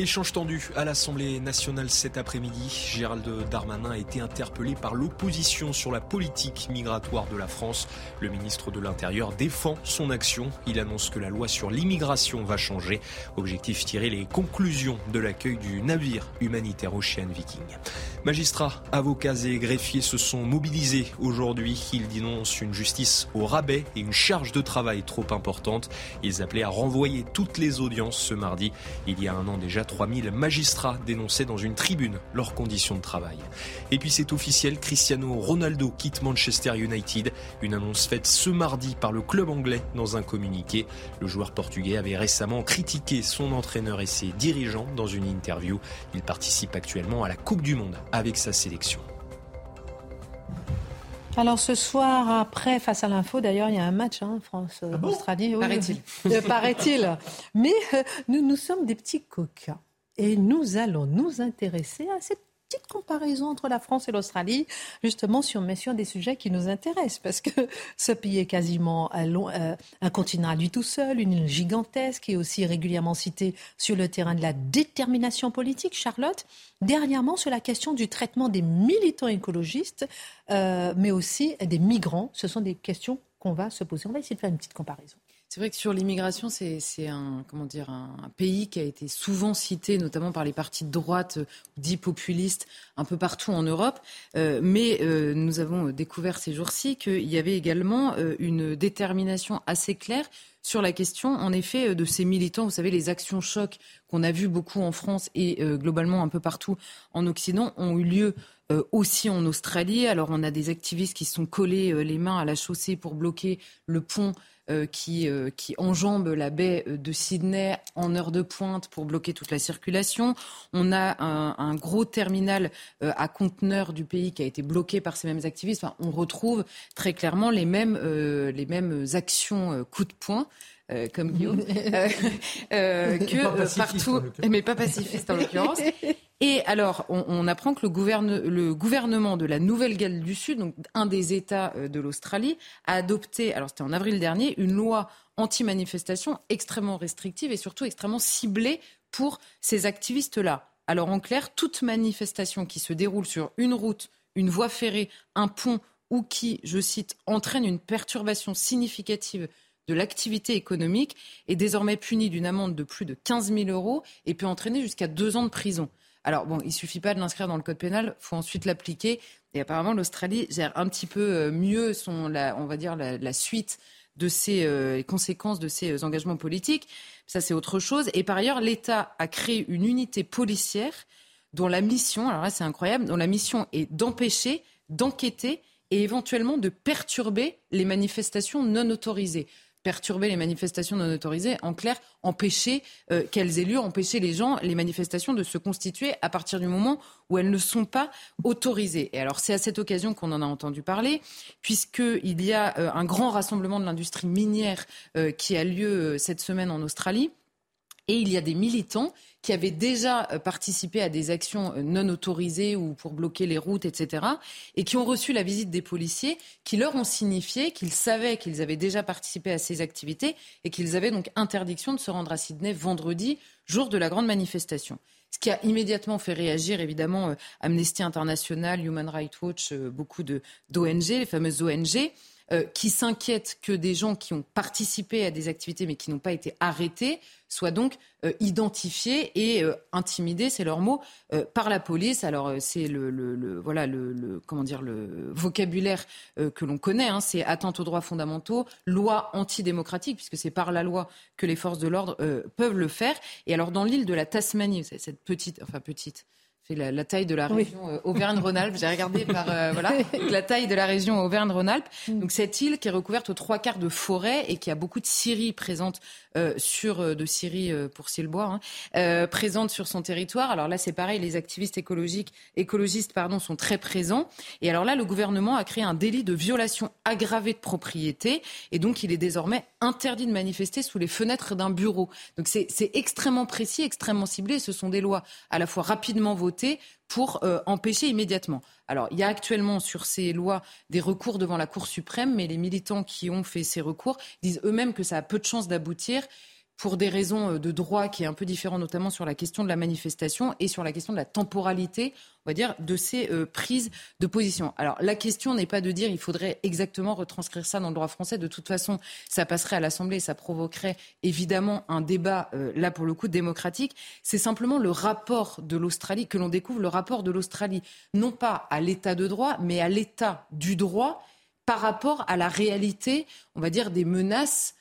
Échange tendu à l'Assemblée nationale cet après-midi. Gérald Darmanin a été interpellé par l'opposition sur la politique migratoire de la France. Le ministre de l'Intérieur défend son action. Il annonce que la loi sur l'immigration va changer. Objectif tirer les conclusions de l'accueil du navire humanitaire Ocean Viking. Magistrats, avocats et greffiers se sont mobilisés aujourd'hui. Ils dénoncent une justice au rabais et une charge de travail trop importante. Ils appelaient à renvoyer toutes les audiences ce mardi. Il y a un an déjà, 3000 magistrats dénonçaient dans une tribune leurs conditions de travail. Et puis c'est officiel, Cristiano Ronaldo quitte Manchester United. Une annonce faite ce mardi par le club anglais dans un communiqué. Le joueur portugais avait récemment critiqué son entraîneur et ses dirigeants dans une interview. Il participe actuellement à la Coupe du Monde avec sa sélection. Alors ce soir, après, face à l'info, d'ailleurs, il y a un match, hein, France-Australie. Ah paraît-il. Euh, paraît-il. Mais euh, nous, nous sommes des petits coquins. Et nous allons nous intéresser à cette petite comparaison entre la France et l'Australie, justement sur, sur des sujets qui nous intéressent, parce que ce pays est quasiment un, euh, un continent à lui tout seul, une île gigantesque, est aussi régulièrement citée sur le terrain de la détermination politique. Charlotte, dernièrement sur la question du traitement des militants écologistes, euh, mais aussi des migrants, ce sont des questions qu'on va se poser. On va essayer de faire une petite comparaison. C'est vrai que sur l'immigration, c'est un, comment dire, un, pays qui a été souvent cité, notamment par les partis de droite dits populistes, un peu partout en Europe. Euh, mais euh, nous avons découvert ces jours-ci qu'il y avait également euh, une détermination assez claire sur la question, en effet, de ces militants. Vous savez, les actions chocs qu'on a vues beaucoup en France et globalement un peu partout en Occident ont eu lieu aussi en Australie. Alors on a des activistes qui sont collés les mains à la chaussée pour bloquer le pont euh, qui, euh, qui enjambe la baie de Sydney en heure de pointe pour bloquer toute la circulation. On a un, gros terminal euh, à conteneurs du pays qui a été bloqué par ces mêmes activistes. on retrouve très clairement les mêmes, les mêmes actions coup de poing. Comme Guillaume, [LAUGHS] que partout, mais pas pacifiste en l'occurrence. Et alors, on, apprend que le, le, gouvernement de la Nouvelle-Galles du Sud, donc un des États euh, de l'Australie, a adopté, alors c'était en avril dernier, une loi anti-manifestation extrêmement restrictive et surtout extrêmement ciblée pour ces activistes-là. Alors en clair, toute manifestation qui se déroule sur une route, une voie ferrée, un pont ou qui, je cite, entraîne une perturbation significative de l'activité économique est désormais punie d'une amende de plus de 15 000 euros et peut entraîner jusqu'à deux ans de prison. Alors bon, il suffit pas de l'inscrire dans le code pénal, faut ensuite l'appliquer. Et apparemment, l'Australie gère un petit peu euh, mieux son, la, on va dire, la, suite de ces euh, conséquences de ces euh, engagements politiques. Ça, c'est autre chose. Et par ailleurs, l'État a créé une unité policière dont la mission, alors là, c'est incroyable, dont la mission est d'empêcher, d'enquêter et éventuellement de perturber les manifestations non autorisées perturber les manifestations non autorisées, en clair, empêcher euh, qu'elles aient lieu, empêcher les gens, les manifestations de se constituer à partir du moment où elles ne sont pas autorisées. Et alors c'est à cette occasion qu'on en a entendu parler, puisqu'il y a euh, un grand rassemblement de l'industrie minière euh, qui a lieu cette semaine en Australie. Et il y a des militants qui avaient déjà euh, participé à des actions euh, non autorisées ou pour bloquer les routes, etc., et qui ont reçu la visite des policiers, qui leur ont signifié qu'ils savaient qu'ils avaient déjà participé à ces activités et qu'ils avaient donc interdiction de se rendre à Sydney vendredi, jour de la grande manifestation. Ce qui a immédiatement fait réagir, évidemment, euh, Amnesty International, Human Rights Watch, beaucoup d'ONG, les fameuses ONG. Euh, qui s'inquiètent que des gens qui ont participé à des activités mais qui n'ont pas été arrêtés soient donc euh, identifiés et euh, intimidés, c'est leur mot, par la police. Alors c'est le, voilà le, comment dire le vocabulaire que l'on connaît, hein, c'est atteinte aux droits fondamentaux, loi antidémocratique puisque c'est par la loi que les forces de l'ordre peuvent le faire. Et alors dans l'île de la Tasmanie, cette petite, enfin petite la, taille de la région euh, Auvergne-Rhône-Alpes. J'ai regardé par euh, [LAUGHS] voilà la taille de la région Auvergne-Rhône-Alpes. Donc cette île qui est recouverte aux trois quarts de forêt et qui a beaucoup de scieries présentes euh, sur de scieries pour Silbois hein, présentes sur son territoire. Alors là c'est pareil, les activistes écologiques écologistes pardon sont très présents. Et alors là le gouvernement a créé un délit de violation aggravée de propriété et donc il est désormais interdit de manifester sous les fenêtres d'un bureau. Donc c'est extrêmement précis, extrêmement ciblé. Ce sont des lois à la fois rapidement votées pour euh, empêcher immédiatement. Alors, il y a actuellement sur ces lois des recours devant la Cour suprême, mais les militants qui ont fait ces recours disent eux-mêmes que ça a peu de chances d'aboutir pour des raisons euh, de droit qui est un peu différent, notamment sur la question de la manifestation et sur la question de la temporalité, on va dire, de ces euh, prises de position. Alors la question n'est pas de dire il faudrait exactement retranscrire ça dans le droit français. De toute façon, ça passerait à l'Assemblée et ça provoquerait évidemment un débat, euh, là pour le coup, démocratique. C'est simplement le rapport de l'Australie, que l'on découvre, le rapport de l'Australie, non pas à l'état de droit, mais à l'état du droit par rapport à la réalité, on va dire, des menaces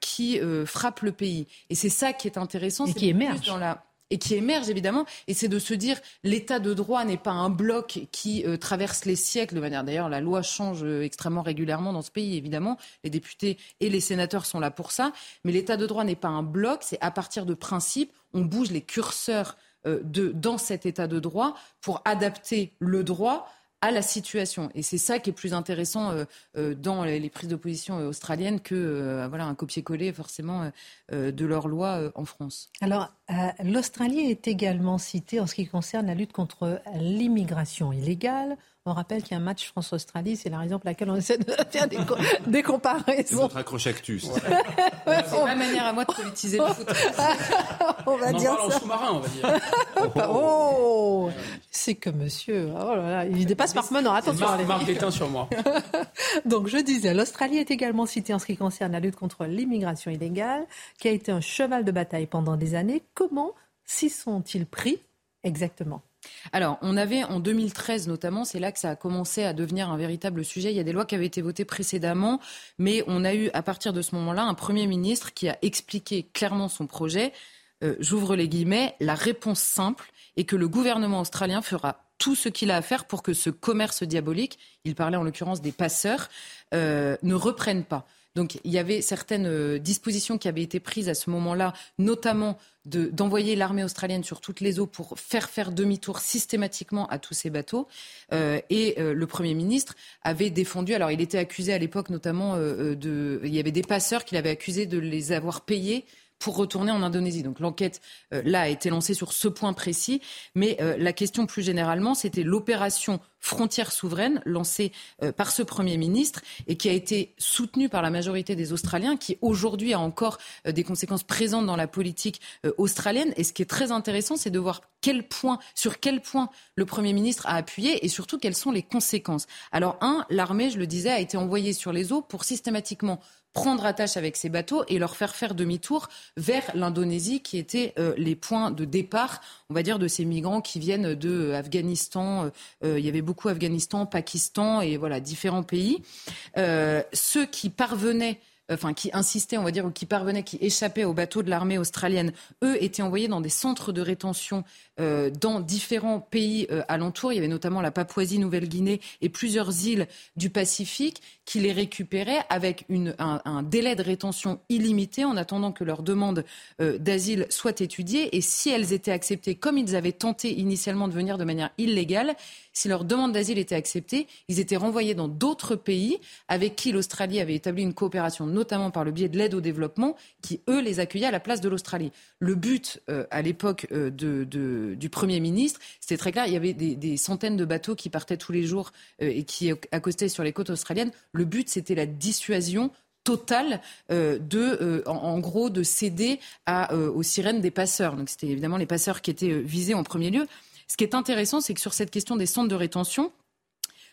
qui euh, frappe le pays. Et c'est ça qui est intéressant. Et qui émerge. Dans la et qui émerge évidemment, et c'est de se dire l'état de droit n'est pas un bloc qui traverse les siècles de manière. D'ailleurs, la loi change extrêmement régulièrement dans ce pays, évidemment. Les députés et les sénateurs sont là pour ça. Mais l'état de droit n'est pas un bloc, c'est à partir de principes, on bouge les curseurs de, dans cet état de droit pour adapter le droit à la situation. Et c'est ça qui est plus intéressant euh, euh, dans les, prises d'opposition euh, australiennes que voilà, un copier-coller forcément de leur loi en France. Alors, l'Australie est également citée en ce qui concerne la lutte contre l'immigration illégale. On rappelle qu'il y a un match France-Australie, c'est la raison pour laquelle on essaie de [LAUGHS] faire des, [LAUGHS] des comparaisons. C'est votre accroche actus. c'est ma manière à moi de politiser le foot. [LAUGHS] on va on dire en ça. en sous-marin, on va dire. oh, c'est que monsieur, oh là là, il dépasse par menant. Attention. Marc, Marc d'éteint sur moi. Donc je disais, l'Australie est également citée en ce qui concerne la lutte contre l'immigration illégale, qui a été un cheval de bataille pendant des années. Comment s'y sont-ils pris exactement? Alors, on avait en 2013 notamment, c'est là que ça a commencé à devenir un véritable sujet. Il y a des lois qui avaient été votées précédemment, mais on a eu à partir de ce moment-là un Premier ministre qui a expliqué clairement son projet. Euh, j'ouvre les guillemets, la réponse simple est que le gouvernement australien fera tout ce qu'il a à faire pour que ce commerce diabolique, il parlait en l'occurrence des passeurs, euh, ne reprenne pas. Donc il y avait certaines euh, dispositions qui avaient été prises à ce moment-là, notamment d'envoyer l'armée australienne sur toutes les eaux pour faire faire demi-tour systématiquement à tous ces bateaux. Euh, et euh, le Premier ministre avait défendu, alors il était accusé à l'époque notamment de... Il y avait des passeurs qu'il avait accusé de les avoir payés pour retourner en Indonésie. Donc l'enquête, euh, là, a été lancée sur ce point précis. Mais euh, la question plus généralement, c'était l'opération frontière souveraine lancée euh, par ce Premier ministre et qui a été soutenue par la majorité des Australiens, qui aujourd'hui a encore des conséquences présentes dans la politique australienne. Et ce qui est très intéressant, c'est de voir quel point, sur quel point le Premier ministre a appuyé et surtout quelles sont les conséquences. Alors, un, l'armée, je le disais, a été envoyée sur les eaux pour systématiquement prendre attache avec ces bateaux et leur faire faire demi-tour vers l'Indonésie, qui étaient euh, les points de départ, on va dire, de ces migrants qui viennent de euh, Afghanistan. Euh, il y avait beaucoup Afghanistan, Pakistan et voilà différents pays. ceux qui parvenaient enfin qui insistaient, on va dire, ou qui parvenaient, qui échappaient aux bateaux de l'armée australienne, eux étaient envoyés dans des centres de rétention euh, dans différents pays euh, alentours. Il y avait notamment la Papouasie-Nouvelle-Guinée et plusieurs îles du Pacifique qui les récupéraient avec un, délai de rétention illimité en attendant que leur demande euh, d'asile soit étudiée. Et si elles étaient acceptées, comme ils avaient tenté initialement de venir de manière illégale, si leur demande d'asile était acceptée, ils étaient renvoyés dans d'autres pays avec qui l'Australie avait établi une coopération, notamment par le biais de l'aide au développement, qui, eux, les accueillaient à la place de l'Australie. Le but, euh, à l'époque euh, de, du Premier ministre, c'était très clair, il y avait des, centaines de bateaux qui partaient tous les jours euh, et qui accostaient sur les côtes australiennes. Le but, c'était la dissuasion totale de, en, gros, de céder à, aux sirènes des passeurs. Donc c'était évidemment les passeurs qui étaient visés en premier lieu. Ce qui est intéressant, c'est que sur cette question des centres de rétention,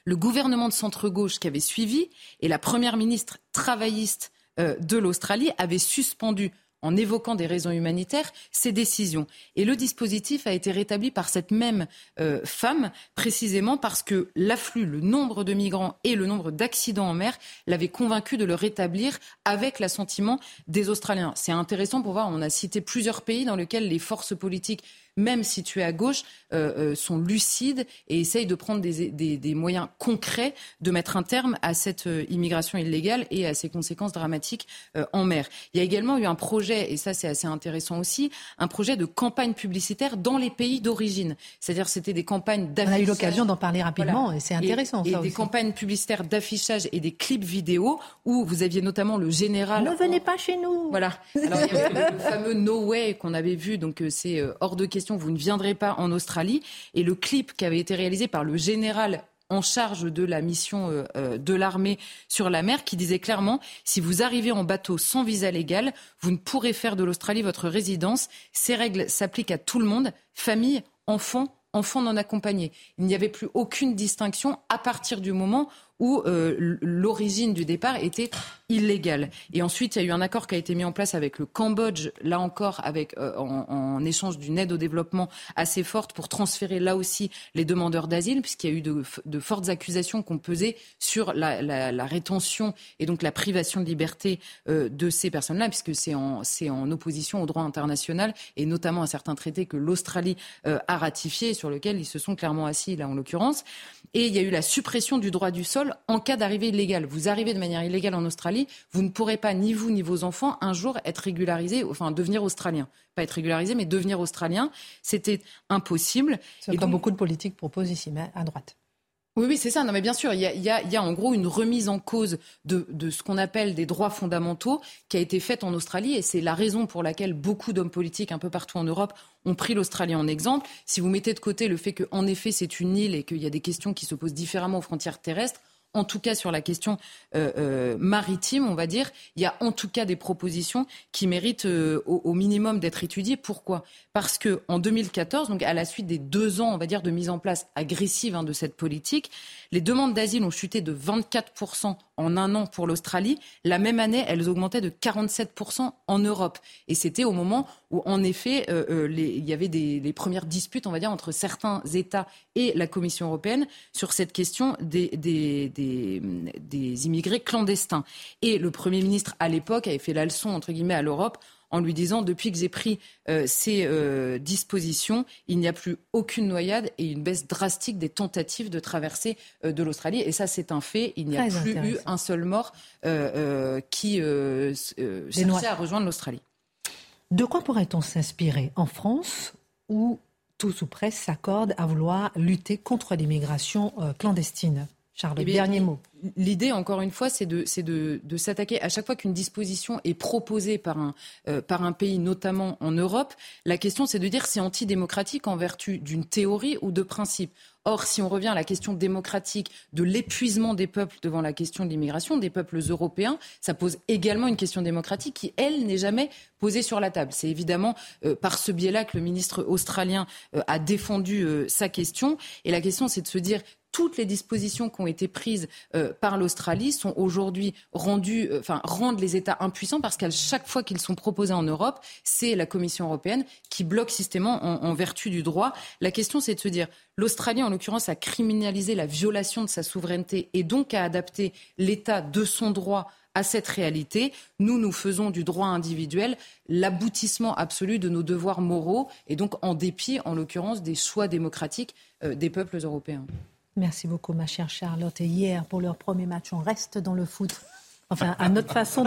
le gouvernement de centre-gauche qui avait suivi et la première ministre travailliste euh, de l'Australie avaient suspendu en évoquant des raisons humanitaires, ces décisions. Et le dispositif a été rétabli par cette même euh, femme, précisément parce que l'afflux, le nombre de migrants et le nombre d'accidents en mer l'avaient convaincu de le rétablir avec l'assentiment des Australiens. C'est intéressant pour voir, on a cité plusieurs pays dans lesquels les forces politiques même situés à gauche, euh, euh, sont lucides et essayent de prendre des, moyens concrets de mettre un terme à cette euh, immigration illégale et à ses conséquences dramatiques en mer. Il y a également eu un projet, et ça c'est assez intéressant aussi, un projet de campagne publicitaire dans les pays d'origine. C'est-à-dire c'était des campagnes d'affichage. On a eu l'occasion d'en parler rapidement et c'est intéressant. Et, des campagnes publicitaires d'affichage et des clips vidéo où vous aviez notamment le général. Ne venez pas chez nous. Voilà. Alors il y avait le fameux No Way qu'on avait vu, donc c'est hors de question vous ne viendrez pas en Australie. Et le clip qui avait été réalisé par le général en charge de la mission euh, euh, de l'armée sur la mer qui disait clairement si vous arrivez en bateau sans visa légal, vous ne pourrez faire de l'Australie votre résidence. Ces règles s'appliquent à tout le monde, famille, enfants, enfants non accompagnés. Il n'y avait plus aucune distinction à partir du moment où euh, l'origine du départ était illégale. Et ensuite, il y a eu un accord qui a été mis en place avec le Cambodge, là encore, avec, euh, en, échange d'une aide au développement assez forte pour transférer là aussi les demandeurs d'asile, puisqu'il y a eu de, fortes accusations qu'on pesait sur la, rétention et donc la privation de liberté euh, de ces personnes-là, puisque c'est en, en opposition au droit international et notamment à certains traités que l'Australie a ratifiés et sur lesquels ils se sont clairement assis, là en l'occurrence. Et il y a eu la suppression du droit du sol en cas d'arrivée illégale. Vous arrivez de manière illégale en Australie, vous ne pourrez pas, ni vous ni vos enfants, un jour être régularisés, enfin devenir australien. Pas être régularisé, mais devenir australien. C'était impossible. C'est comme beaucoup de politiques proposent ici, mais à droite. Oui, oui, c'est ça. Non, mais bien sûr, il y a, en gros une remise en cause de, de ce qu'on appelle des droits fondamentaux qui a été faite en Australie, et c'est la raison pour laquelle beaucoup d'hommes politiques un peu partout en Europe ont pris l'Australie en exemple. Si vous mettez de côté le fait qu'en effet c'est une île et qu'il y a des questions qui se posent différemment aux frontières terrestres, en tout cas sur la question euh, euh, maritime, on va dire, il y a en tout cas des propositions qui méritent euh, au, minimum d'être étudiées. Pourquoi? Parce que en 2014, donc à la suite des deux ans, on va dire, de mise en place agressive hein, de cette politique, les demandes d'asile ont chuté de 24 en un an pour l'Australie. La même année, elles augmentaient de 47% en Europe. Et c'était au moment où, en effet, euh, euh, il y avait des, premières disputes, on va dire, entre certains États et la Commission européenne sur cette question des, des, des immigrés clandestins. Et le Premier ministre, à l'époque, avait fait la leçon, entre guillemets, à l'Europe en lui disant depuis que j'ai pris euh, ces euh, dispositions, il n'y a plus aucune noyade et une baisse drastique des tentatives de traversée euh, de l'Australie. Et ça, c'est un fait. Il n'y a plus eu un seul mort qui cherchait à rejoindre l'Australie. De quoi pourrait-on s'inspirer en France où tous ou presque s'accordent à vouloir lutter contre l'immigration clandestine? Charles, eh dernier mot. L'idée, encore une fois, c'est de, de, de s'attaquer à chaque fois qu'une disposition est proposée par un, euh, par un pays, notamment en Europe. La question, c'est de dire c'est antidémocratique en vertu d'une théorie ou de principe. Or, si on revient à la question démocratique de l'épuisement des peuples devant la question de l'immigration, des peuples européens, ça pose également une question démocratique qui, elle, n'est jamais posée sur la table. C'est évidemment euh, par ce biais-là que le ministre australien euh, a défendu sa question. Et la question, c'est de se dire toutes les dispositions qui ont été prises euh, par l'Australie sont aujourd'hui rendues, euh, enfin, rendent les États impuissants parce qu'à chaque fois qu'ils sont proposés en Europe, c'est la Commission européenne qui bloque systématiquement en, vertu du droit. La question, c'est de se dire, l'Australie, en l'occurrence, a criminalisé la violation de sa souveraineté et donc a adapté l'État de son droit à cette réalité. Nous, nous faisons du droit individuel l'aboutissement absolu de nos devoirs moraux et donc en dépit, en l'occurrence, des choix démocratiques euh, des peuples européens. Merci beaucoup, ma chère Charlotte. Et hier, pour leur premier match, on reste dans le foot. Enfin, à notre façon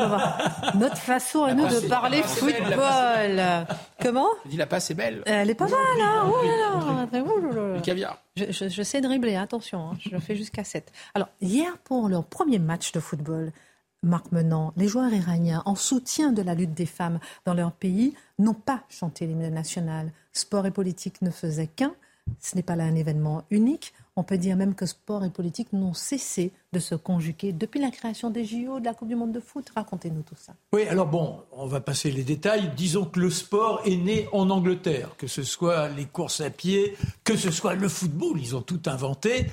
notre façon à nous de parler football. Comment Je dis la passe est belle. Elle est pas mal, hein oh là là, Le caviar. Je, sais dribbler, attention, hein. je fais jusqu'à 7. Alors, hier, pour leur premier match de football, Marc Menant, les joueurs iraniens, en soutien de la lutte des femmes dans leur pays, n'ont pas chanté l'hymne national. Sport et politique ne faisaient qu'un. Ce n'est pas là un événement unique. On peut dire même que sport et politique n'ont cessé de se conjuguer depuis la création des JO, de la Coupe du Monde de foot. Racontez-nous tout ça. Oui, alors bon, on va passer les détails. Disons que le sport est né en Angleterre, que ce soit les courses à pied, que ce soit le football, ils ont tout inventé.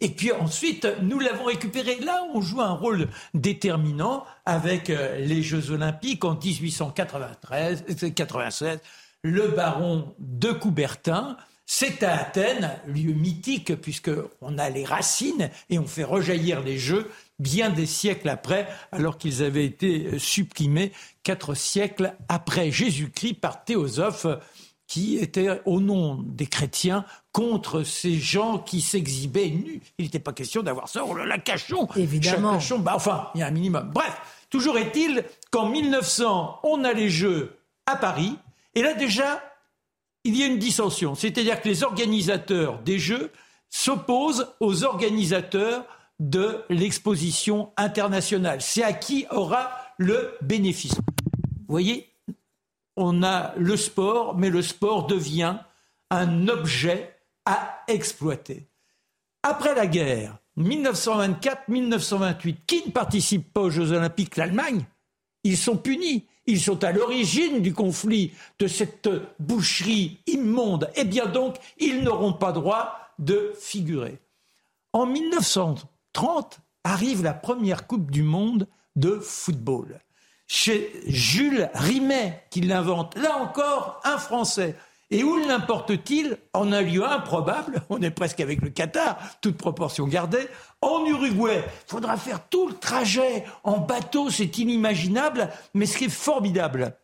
Et puis ensuite, nous l'avons récupéré. Là, on joue un rôle déterminant avec euh, les Jeux Olympiques en 1893, 96, le baron de Coubertin c'est à Athènes, lieu mythique, puisqu'on a les racines et on fait rejaillir les jeux bien des siècles après, alors qu'ils avaient été supprimés quatre siècles après Jésus-Christ par Théosophe, qui était, au nom des chrétiens, contre ces gens qui s'exhibaient nus. Il n'était pas question d'avoir ça, on la cachon. Évidemment. Cachon, bah, enfin, il y a un minimum. Bref, toujours est-il qu'en 1900, on a les Jeux à Paris, et là déjà, il y a une dissension. C'est-à-dire que les organisateurs des Jeux s'opposent aux organisateurs de l'exposition internationale. C'est à qui aura le bénéfice. Vous voyez, on a le sport, mais le sport devient un objet à exploiter. Après la guerre, 1924-1928, qui ne participe pas aux Jeux olympiques? L'Allemagne. Ils sont punis. Ils sont à l'origine du conflit, de cette boucherie immonde. Eh bien donc, ils n'auront pas droit de figurer. En 1930 arrive la première Coupe du Monde de football. Chez Jules Rimet, qui l'invente. Là encore, un Français. Et où l'importe-t-il En un lieu improbable, on est presque avec le Qatar, toute proportion gardée, en Uruguay. Il faudra faire tout le trajet en bateau, c'est inimaginable, mais ce qui est formidable,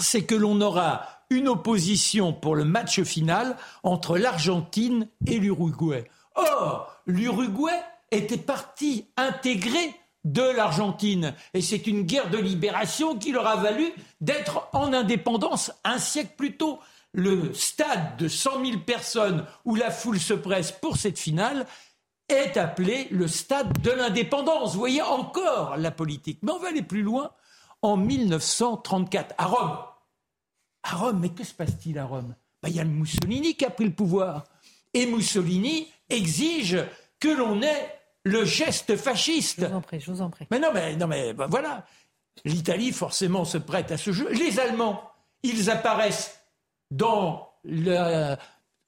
c'est que l'on aura une opposition pour le match final entre l'Argentine et l'Uruguay. Or, l'Uruguay était partie intégrée de l'Argentine. Et c'est une guerre de libération qui leur a valu d'être en indépendance un siècle plus tôt le stade de 100 000 personnes où la foule se presse pour cette finale est appelé le stade de l'indépendance. Vous voyez encore la politique. Mais on va aller plus loin. En 1934, à Rome. À Rome, mais que se passe-t-il à Rome? Ben, Il y a Mussolini qui a pris le pouvoir. Et Mussolini exige que l'on ait le geste fasciste. Je vous en prie, je vous en prie. Mais non, mais, non, mais ben, voilà. L'Italie, forcément, se prête à ce jeu. Les Allemands, ils apparaissent dans la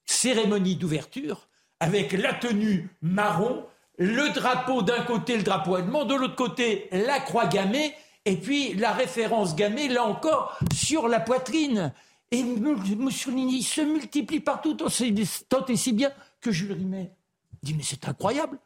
cérémonie d'ouverture avec la tenue marron, le drapeau d'un côté, le drapeau allemand, de l'autre côté, la croix gammée, et puis la référence gammée, là encore, sur la poitrine. Et Mussolini se multiplie partout, tant et si bien que Jules Rimet dit Mais c'est incroyable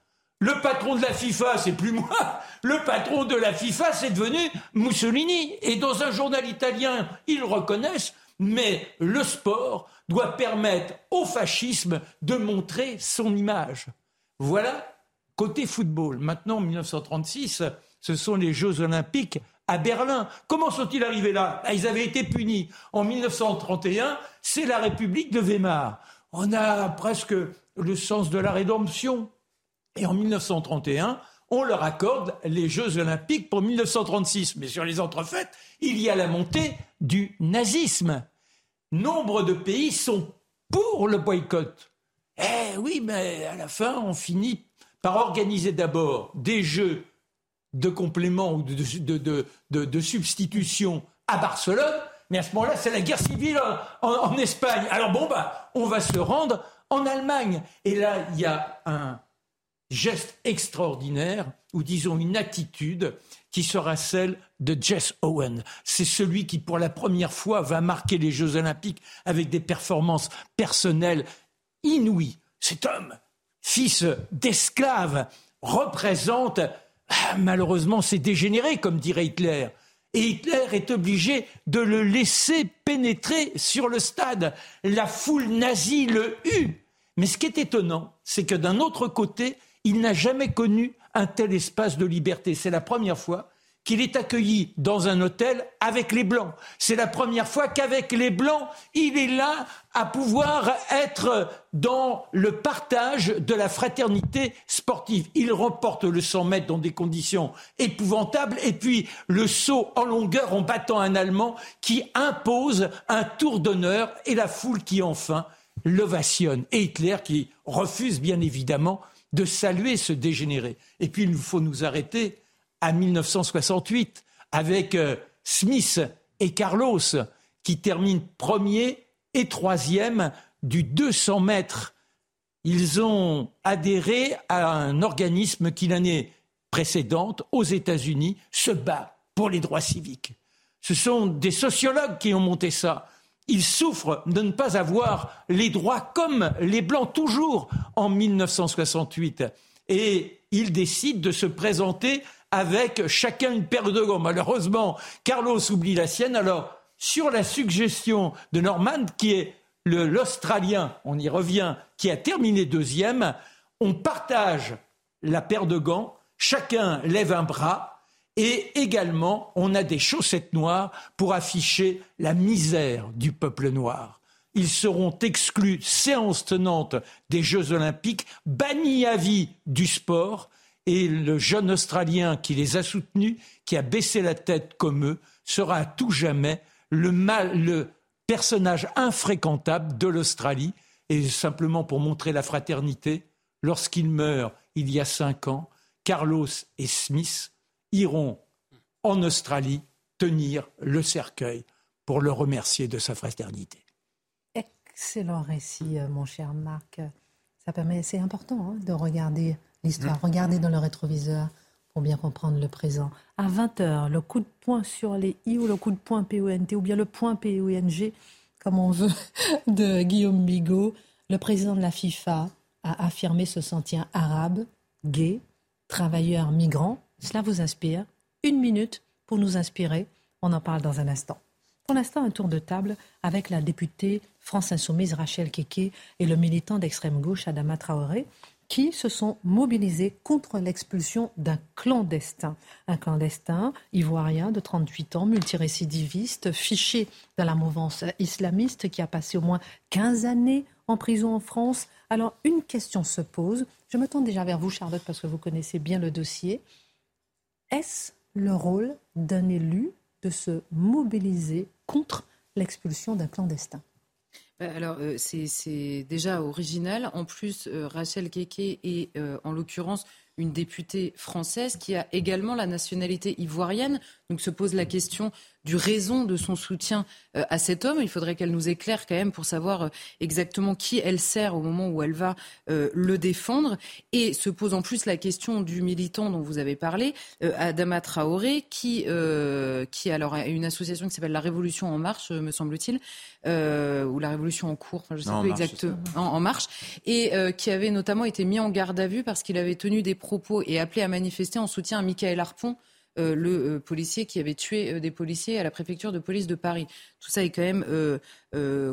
le patron de la FIFA, c'est plus moi. [LAUGHS] Le patron de la FIFA, c'est devenu Mussolini. Et dans un journal italien, ils reconnaissent mais le sport doit permettre au fascisme de montrer son image. Voilà côté football. Maintenant, en 1936, ce sont les Jeux olympiques à Berlin. Comment sont-ils arrivés là? Ah, Ils avaient été punis. En 1931, c'est la République de Weimar. On a presque le sens de la rédemption. Et en 1931, on leur accorde les Jeux olympiques pour 1936. Mais sur les entrefaites, il y a la montée du nazisme. Nombre de pays sont pour le boycott. Eh oui, mais à la fin, on finit par organiser d'abord des jeux de complément ou de, substitution à Barcelone, mais à ce moment-là, c'est la guerre civile en, en, Espagne. Alors bon, bah, on va se rendre en Allemagne. Et là, il y a un geste extraordinaire, ou disons une attitude, qui sera celle de Jess Owen. C'est celui qui, pour la première fois, va marquer les Jeux Olympiques avec des performances personnelles inouïes. Cet homme, fils d'esclave, représente ah, malheureusement, c'est dégénéré, comme dirait Hitler. Et Hitler est obligé de le laisser pénétrer sur le stade. La foule nazie le hue. Mais ce qui est étonnant, c'est que d'un autre côté, il n'a jamais connu un tel espace de liberté. C'est la première fois qu'il est accueilli dans un hôtel avec les Blancs. C'est la première fois qu'avec les Blancs, il est là à pouvoir être dans le partage de la fraternité sportive. Il remporte le 100 mètres dans des conditions épouvantables et puis le saut en longueur en battant un Allemand qui impose un tour d'honneur et la foule qui enfin l'ovationne. Et Hitler qui refuse bien évidemment de saluer ce dégénéré. Et puis il faut nous arrêter à 1968 avec euh, Smith et Carlos qui terminent premier et troisième du 200 mètres. Ils ont adhéré à un organisme qui l'année précédente, aux États-Unis, se bat pour les droits civiques. Ce sont des sociologues qui ont monté ça. Ils souffrent de ne pas avoir les droits comme les Blancs toujours en 1968. Et ils décident de se présenter avec chacun une paire de gants. Malheureusement, Carlos oublie la sienne. Alors, sur la suggestion de Norman, qui est l'Australien, on y revient, qui a terminé deuxième, on partage la paire de gants, chacun lève un bras, et également on a des chaussettes noires pour afficher la misère du peuple noir. Ils seront exclus, séance tenante des Jeux olympiques, bannis à vie du sport, et le jeune Australien qui les a soutenus, qui a baissé la tête comme eux, sera à tout jamais le, mal, le personnage infréquentable de l'Australie. Et simplement pour montrer la fraternité, lorsqu'il meurt il y a cinq ans, Carlos et Smith iront en Australie tenir le cercueil pour le remercier de sa fraternité. Excellent récit, euh, mon cher Marc. Ça permet, c'est important hein, de regarder l'histoire. Mmh. Regardez dans le rétroviseur pour bien comprendre le présent. À 20h, le coup de poing sur les i ou le coup de poing P-O-N-T ou bien le point P-O-N-G, comme on veut, [LAUGHS] de Guillaume Bigot, le président de la FIFA a affirmé se sentir arabe, gay, travailleur, migrant. Cela vous inspire Une minute pour nous inspirer. On en parle dans un instant. Pour l'instant, un tour de table avec la députée France Insoumise Rachel Keke et le militant d'extrême gauche Adama Traoré qui se sont mobilisés contre l'expulsion d'un clandestin. Un clandestin ivoirien de 38 ans, multirécidiviste, fiché dans la mouvance islamiste, qui a passé au moins 15 années en prison en France. Alors, une question se pose. Je me tourne déjà vers vous, Charlotte, parce que vous connaissez bien le dossier. Est-ce le rôle d'un élu de se mobiliser contre l'expulsion d'un clandestin? Euh, alors, euh, c'est déjà original. En plus, euh, Rachel Keke est, en l'occurrence, une députée française qui a également la nationalité ivoirienne. Donc se pose la question du raison de son soutien euh, à cet homme. Il faudrait qu'elle nous éclaire quand même pour savoir euh, exactement qui elle sert au moment où elle va euh, le défendre. Et se pose en plus la question du militant dont vous avez parlé, Adama Traoré, qui, qui alors, a une association qui s'appelle La Révolution en marche, me semble-t-il, ou La Révolution en cours, enfin, je ne sais plus exactement, en, marche, et qui avait notamment été mis en garde à vue parce qu'il avait tenu des propos et appelé à manifester en soutien à Michael Harpon, le euh, policier qui avait tué euh, des policiers à la préfecture de police de Paris. Tout ça est quand même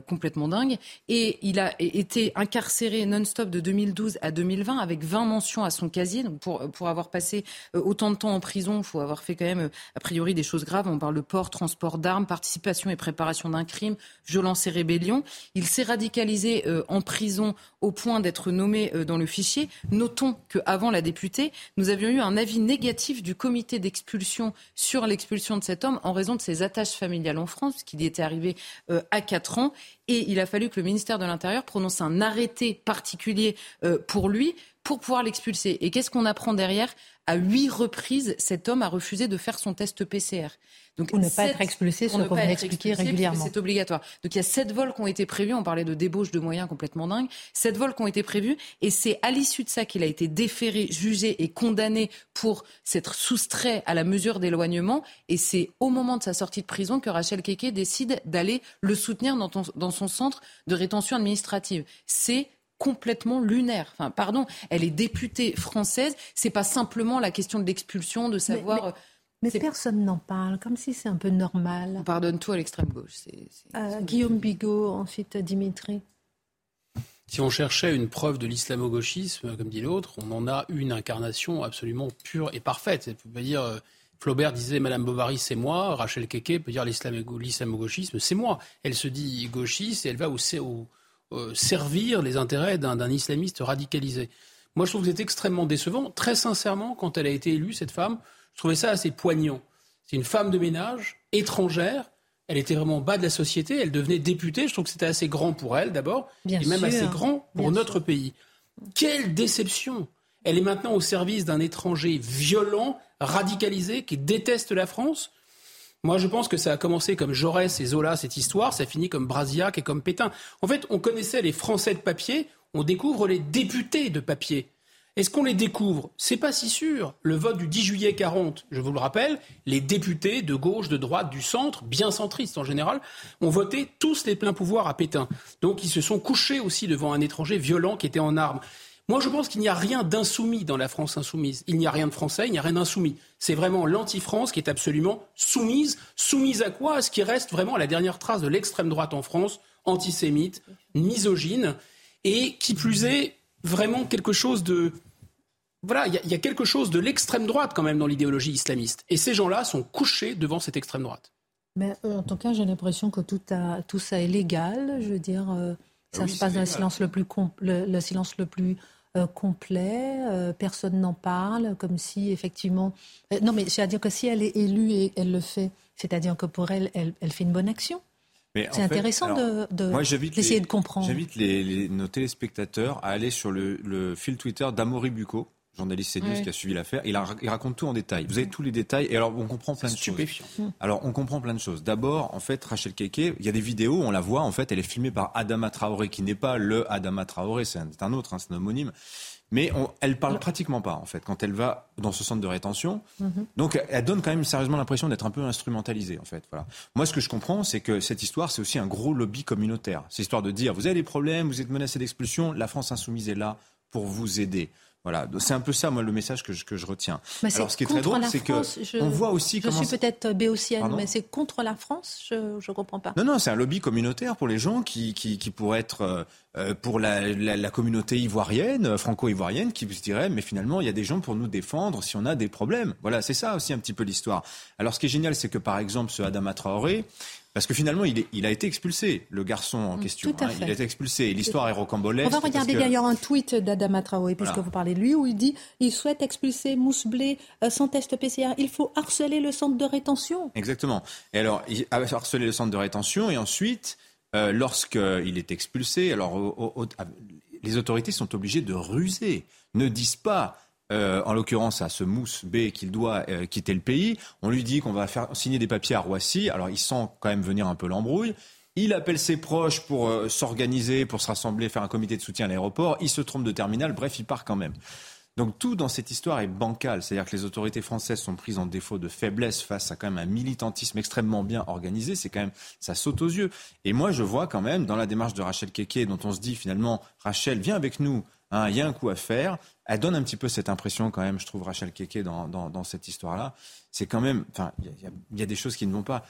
complètement dingue. Et il a été incarcéré non-stop de 2012 à 2020 avec 20 mentions à son casier. Donc pour, pour avoir passé autant de temps en prison, il faut avoir fait quand même a priori des choses graves. On parle de port, transport d'armes, participation et préparation d'un crime, violence et rébellion. Il s'est radicalisé en prison au point d'être nommé dans le fichier. Notons qu'avant la députée, nous avions eu un avis négatif du comité d'expulsion sur l'expulsion de cet homme en raison de ses attaches familiales en France, y était arrivé euh, à 4 Et il a fallu que le ministère de l'Intérieur prononce un arrêté particulier euh, pour lui pour pouvoir l'expulser. Et qu'est-ce qu'on apprend derrière? À huit reprises, cet homme a refusé de faire son test PCR. Donc, pour ne pas être expulsé, ce qu'on vient expliquer régulièrement. C'est obligatoire. Donc il y a sept vols qui ont été prévus. On parlait de débauche de moyens complètement dingue. Sept vols qui ont été prévus. Et c'est à l'issue de ça qu'il a été déféré, jugé et condamné pour s'être soustrait à la mesure d'éloignement. Et c'est au moment de sa sortie de prison que Rachel Keke décide d'aller le soutenir dans, dans son centre de rétention administrative. C'est complètement lunaire. Enfin, pardon, elle est députée française. C'est pas simplement la question de l'expulsion, de savoir. Mais, personne n'en parle, comme si c'est un peu normal. On pardonne tout à l'extrême gauche. Euh, Guillaume Bigot, ensuite Dimitri. Si on cherchait une preuve de l'islamo-gauchisme, comme dit l'autre, on en a une incarnation absolument pure et parfaite. On peut pas dire euh, Flaubert disait Madame Bovary, c'est moi. Rachel Keke peut dire l'islamo-gauchisme, c'est moi. Elle se dit gauchiste et elle va au, euh, servir les intérêts d'un islamiste radicalisé. Moi, je trouve que c'est extrêmement décevant. Très sincèrement, quand elle a été élue, cette femme, je trouvais ça assez poignant. C'est une femme de ménage, étrangère. Elle était vraiment au bas de la société. Elle devenait députée. Je trouve que c'était assez grand pour elle, d'abord, et même assez grand pour notre pays. Quelle déception Elle est maintenant au service d'un étranger violent, radicalisé, qui déteste la France. Moi, je pense que ça a commencé comme Jaurès et Zola, cette histoire, ça finit comme Brasillac et comme Pétain. En fait, on connaissait les Français de papier, on découvre les députés de papier. Est-ce qu'on les découvre? C'est pas si sûr. Le vote du 10 juillet 40, je vous le rappelle, les députés de gauche, de droite, du centre, bien centristes en général, ont voté tous les pleins pouvoirs à Pétain. Donc ils se sont couchés aussi devant un étranger violent qui était en armes. Moi, je pense qu'il n'y a rien d'insoumis dans la France insoumise. Il n'y a rien de français, il n'y a rien d'insoumis. C'est vraiment l'anti-France qui est absolument soumise. Soumise à quoi? À ce qui reste vraiment la dernière trace de l'extrême droite en France, antisémite, misogyne, et qui plus est, vraiment quelque chose de... Voilà, il y, a quelque chose de l'extrême droite quand même dans l'idéologie islamiste. Et ces gens-là sont couchés devant cette extrême droite. Mais euh, en tout cas, j'ai l'impression que tout, a, tout ça est légal. Je veux dire, euh, ça ah se passe dans le silence le plus, le silence le plus euh, complet, euh, personne n'en parle, comme si effectivement... Euh, non, mais c'est-à-dire que si elle est élue et elle le fait, c'est-à-dire que pour elle, elle, fait une bonne action. C'est intéressant de, d'essayer de, comprendre. J'invite les, nos téléspectateurs à aller sur le, le fil Twitter d'Amory Bucco, journaliste CNews qui a suivi l'affaire. Il, il, raconte tout en détail. Vous avez tous les détails. Et alors, on comprend plein de choses. Alors, on comprend plein de choses. D'abord, en fait, Rachel Keke, il y a des vidéos, on la voit, en fait, elle est filmée par Adama Traoré, qui n'est pas le Adama Traoré, c'est un, autre, hein, c'est un homonyme. Mais on, elle parle pratiquement pas, en fait, quand elle va dans ce centre de rétention. Mhm. Donc, elle donne quand même sérieusement l'impression d'être un peu instrumentalisée, en fait. Voilà. Moi, ce que je comprends, c'est que cette histoire, c'est aussi un gros lobby communautaire. C'est histoire de dire, vous avez des problèmes, vous êtes menacé d'expulsion, la France insoumise est là pour vous aider. Voilà, c'est un peu ça, moi, le message que je, que je retiens. Alors, ce qui est très drôle, c'est que on voit aussi je suis peut-être béotienne, mais c'est contre la France. Je ne comprends pas. Non, non, c'est un lobby communautaire pour les gens qui, qui, qui pourraient être euh, euh, pour la, la, la, communauté ivoirienne, euh, franco-ivoirienne, qui se dirait, mais finalement, il y a des gens pour nous défendre si on a des problèmes. Voilà, c'est ça aussi un petit peu l'histoire. Alors, ce qui est génial, c'est que par exemple, ce Adama Traoré, parce que finalement, il, est, il, a été expulsé, le garçon en mm, question. Hein. il a été expulsé. L'histoire est rocambolesque. On va regarder d'ailleurs un tweet d'Adama Traoré, puisque vous parlez de lui, où il dit il souhaite expulser Mousseblé euh, sans test PCR. Il faut harceler le centre de rétention. Exactement. Et alors, il a harcelé le centre de rétention, et ensuite, euh, lorsqu'il est expulsé, alors les autorités sont obligées de ruser. Ne disent pas euh, en l'occurrence à ce Mousse B qu'il doit euh, quitter le pays. On lui dit qu'on va faire signer des papiers à Roissy. Alors il sent quand même venir un peu l'embrouille. Il appelle ses proches pour euh, s'organiser, pour se rassembler, faire un comité de soutien à l'aéroport. Il se trompe de terminal. Bref, il part quand même. Donc tout dans cette histoire est bancal, c'est-à-dire que les autorités françaises sont prises en défaut de faiblesse face à quand même un militantisme extrêmement bien organisé, c'est quand même ça saute aux yeux. Et moi je vois quand même dans la démarche de Rachel Keke dont on se dit finalement Rachel viens avec nous, hein, il y a un coup à faire elle donne un petit peu cette impression quand même, je trouve, Rachel Keke, dans, dans, cette histoire-là. C'est quand même, enfin, il y, a des choses qui ne vont pas.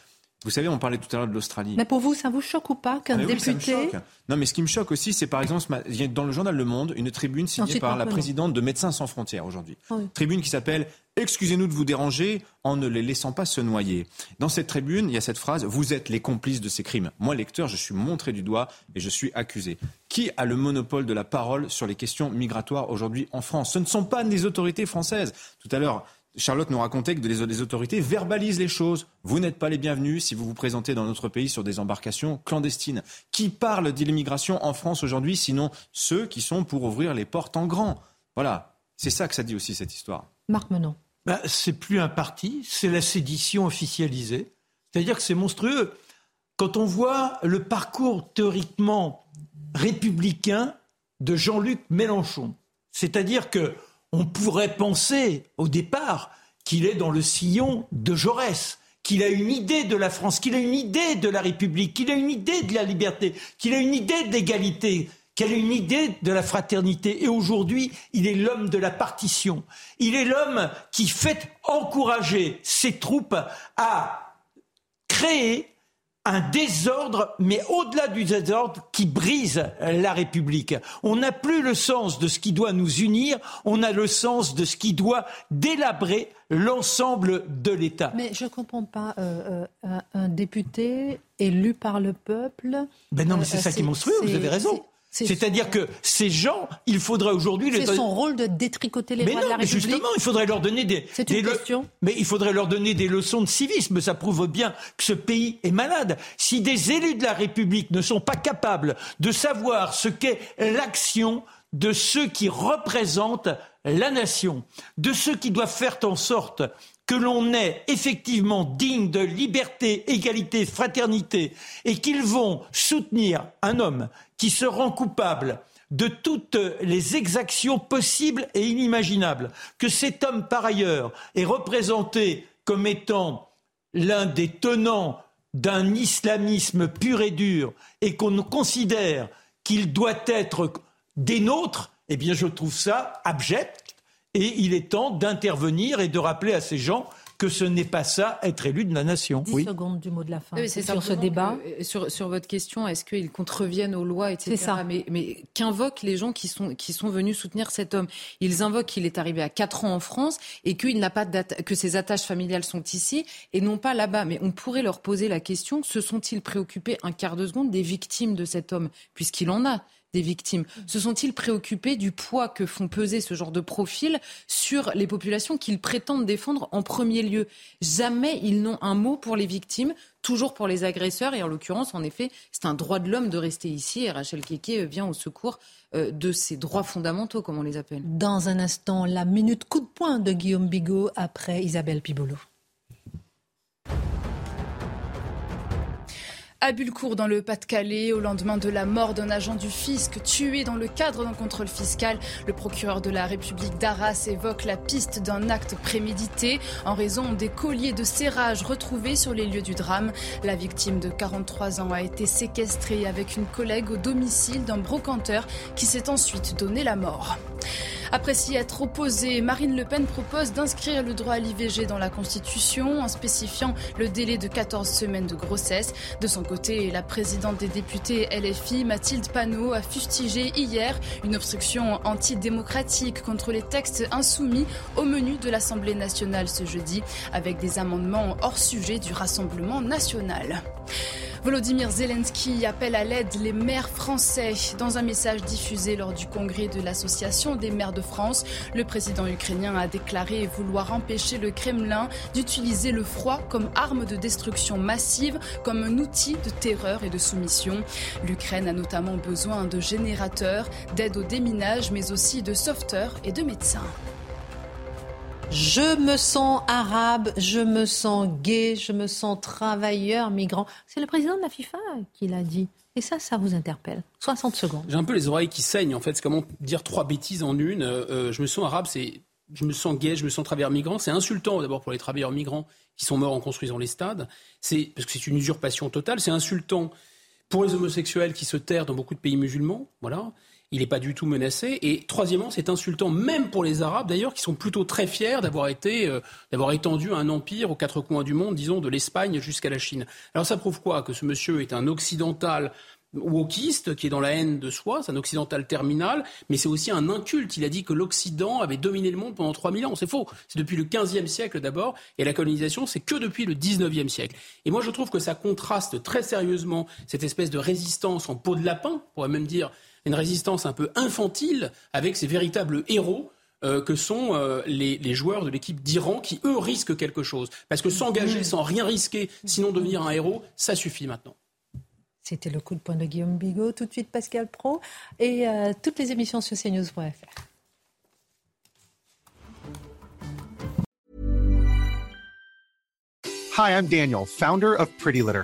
Vous savez, on parlait tout à l'heure de l'Australie. Mais pour vous, ça vous choque ou pas qu'un ah, député Non, mais ce qui me choque aussi, c'est par exemple, dans le journal Le Monde une tribune signée par la présidente de Médecins sans frontières aujourd'hui. Tribune qui s'appelle Excusez-nous de vous déranger en ne les laissant pas se noyer. Dans cette tribune, il y a cette phrase Vous êtes les complices de ces crimes. Moi, lecteur, je suis montré du doigt et je suis accusé. Qui a le monopole de la parole sur les questions migratoires aujourd'hui en France? Ce ne sont pas les autorités françaises. Tout à l'heure, Charlotte nous racontait que les autorités verbalisent les choses. Vous n'êtes pas les bienvenus si vous vous présentez dans notre pays sur des embarcations clandestines. Qui parle d'immigration en France aujourd'hui, sinon ceux qui sont pour ouvrir les portes en grand? Voilà, c'est ça que ça dit aussi cette histoire. Marc Menon. Ben, c'est plus un parti, c'est la sédition officialisée. C'est-à-dire que c'est monstrueux. Quand on voit le parcours théoriquement républicain de Jean-Luc Mélenchon, c'est-à-dire que on pourrait penser au départ qu'il est dans le sillon de Jaurès, qu'il a une idée de la France, qu'il a une idée de la République, qu'il a une idée de la liberté, qu'il a une idée de l'égalité, quelle est une idée de la fraternité. Et aujourd'hui, il est l'homme de la partition. Il est l'homme qui fait encourager ses troupes à créer un désordre, mais au-delà du désordre, qui brise la République. On n'a plus le sens de ce qui doit nous unir, on a le sens de ce qui doit délabrer l'ensemble de l'État. Mais je ne comprends pas. Euh, euh, un, député élu par le peuple. Ben non, mais c'est euh, ça qui est monstrueux, vous avez raison. C'est-à-dire que ces gens, il faudrait aujourd'hui... C'est son rôle de détricoter les mais droits de la République. Mais justement, il faudrait leur donner des... C'est une question. Mais il faudrait leur donner des leçons de civisme. Ça prouve bien que ce pays est malade. Si des élus de la République ne sont pas capables de savoir ce qu'est l'action de ceux qui représentent la nation, de ceux qui doivent faire en sorte que l'on est effectivement digne de liberté, égalité, fraternité, et qu'ils vont soutenir un homme qui se rend coupable de toutes les exactions possibles et inimaginables, que cet homme, par ailleurs, est représenté comme étant l'un des tenants d'un islamisme pur et dur, et qu'on considère qu'il doit être des nôtres, eh bien je trouve ça abject et il est temps d'intervenir et de rappeler à ces gens que ce n'est pas ça, être élu de la nation. 10 secondes du mot de la fin sur ce débat. Euh, sur, sur, votre question, est-ce qu'ils contreviennent aux lois, etc. Ça. Mais, mais qu'invoquent les gens qui sont, qui sont venus soutenir cet homme? Ils invoquent qu'il est arrivé à 4 ans en France et qu'il n'a pas que ses attaches familiales sont ici et non pas là-bas. Mais on pourrait leur poser la question, se sont-ils préoccupés un quart de seconde des victimes de cet homme? Puisqu'il en a des victimes Se sont-ils préoccupés du poids que font peser ce genre de profil sur les populations qu'ils prétendent défendre en premier lieu? Jamais ils n'ont un mot pour les victimes, toujours pour les agresseurs. Et en l'occurrence, en effet, c'est un droit de l'homme de rester ici. Et Rachel Keke vient au secours euh, de ces droits fondamentaux, comme on les appelle. Dans un instant, la minute coup de poing de Guillaume Bigot après Isabelle Pibolo. À Bulcourt, dans le Pas-de-Calais, au lendemain de la mort d'un agent du fisc tué dans le cadre d'un contrôle fiscal, le procureur de la République d'Arras évoque la piste d'un acte prémédité en raison des colliers de serrage retrouvés sur les lieux du drame. La victime de 43 ans a été séquestrée avec une collègue au domicile d'un brocanteur qui s'est ensuite donné la mort. Après s'y être opposée, Marine Le Pen propose d'inscrire le droit à l'IVG dans la Constitution en spécifiant le délai de 14 semaines de grossesse. De son côté, la présidente des députés LFI, Mathilde Panot, a fustigé hier une obstruction antidémocratique contre les textes insoumis au menu de l'Assemblée nationale ce jeudi, avec des amendements hors sujet du Rassemblement national. Volodymyr Zelensky appelle à l'aide les maires français. Dans un message diffusé lors du congrès de l'Association des maires de France, le président ukrainien a déclaré vouloir empêcher le Kremlin d'utiliser le froid comme arme de destruction massive, comme un outil de terreur et de soumission. L'Ukraine a notamment besoin de générateurs, d'aide au déminage, mais aussi de sauveteurs et de médecins. Je me sens arabe, je me sens gay, je me sens travailleur, migrant. C'est le président de la FIFA qui l'a dit. Et ça, ça vous interpelle. 60 secondes. J'ai un peu les oreilles qui saignent, en fait. C'est comment dire trois bêtises en une. Euh, euh, je me sens arabe, c'est je me sens gay, je me sens travailleur migrant. C'est insultant d'abord pour les travailleurs migrants qui sont morts en construisant les stades. C'est parce que c'est une usurpation totale. C'est insultant pour les homosexuels qui se terrent dans beaucoup de pays musulmans. Voilà il n'est pas du tout menacé. Et troisièmement, c'est insultant même pour les Arabes d'ailleurs, qui sont plutôt très fiers d'avoir été, euh, d'avoir étendu un empire aux quatre coins du monde, disons de l'Espagne jusqu'à la Chine. Alors ça prouve quoi? Que ce monsieur est un occidental wokiste qui est dans la haine de soi, c'est un occidental terminal, mais c'est aussi un inculte. Il a dit que l'Occident avait dominé le monde pendant 3000 ans. C'est faux. C'est depuis le 15e siècle d'abord, et la colonisation, c'est que depuis le 19e siècle. Et moi, je trouve que ça contraste très sérieusement cette espèce de résistance en peau de lapin, on pourrait même dire une résistance un peu infantile avec ces véritables héros euh, que sont euh, les, joueurs de l'équipe d'Iran qui, eux, risquent quelque chose. Parce que s'engager sans rien risquer, sinon devenir un héros, ça suffit maintenant. C'était le coup de poing de Guillaume Bigot. Tout de suite, Pascal Pro. Et euh, toutes les émissions sur cnews.fr. Hi, I'm Daniel, founder of Pretty Litter.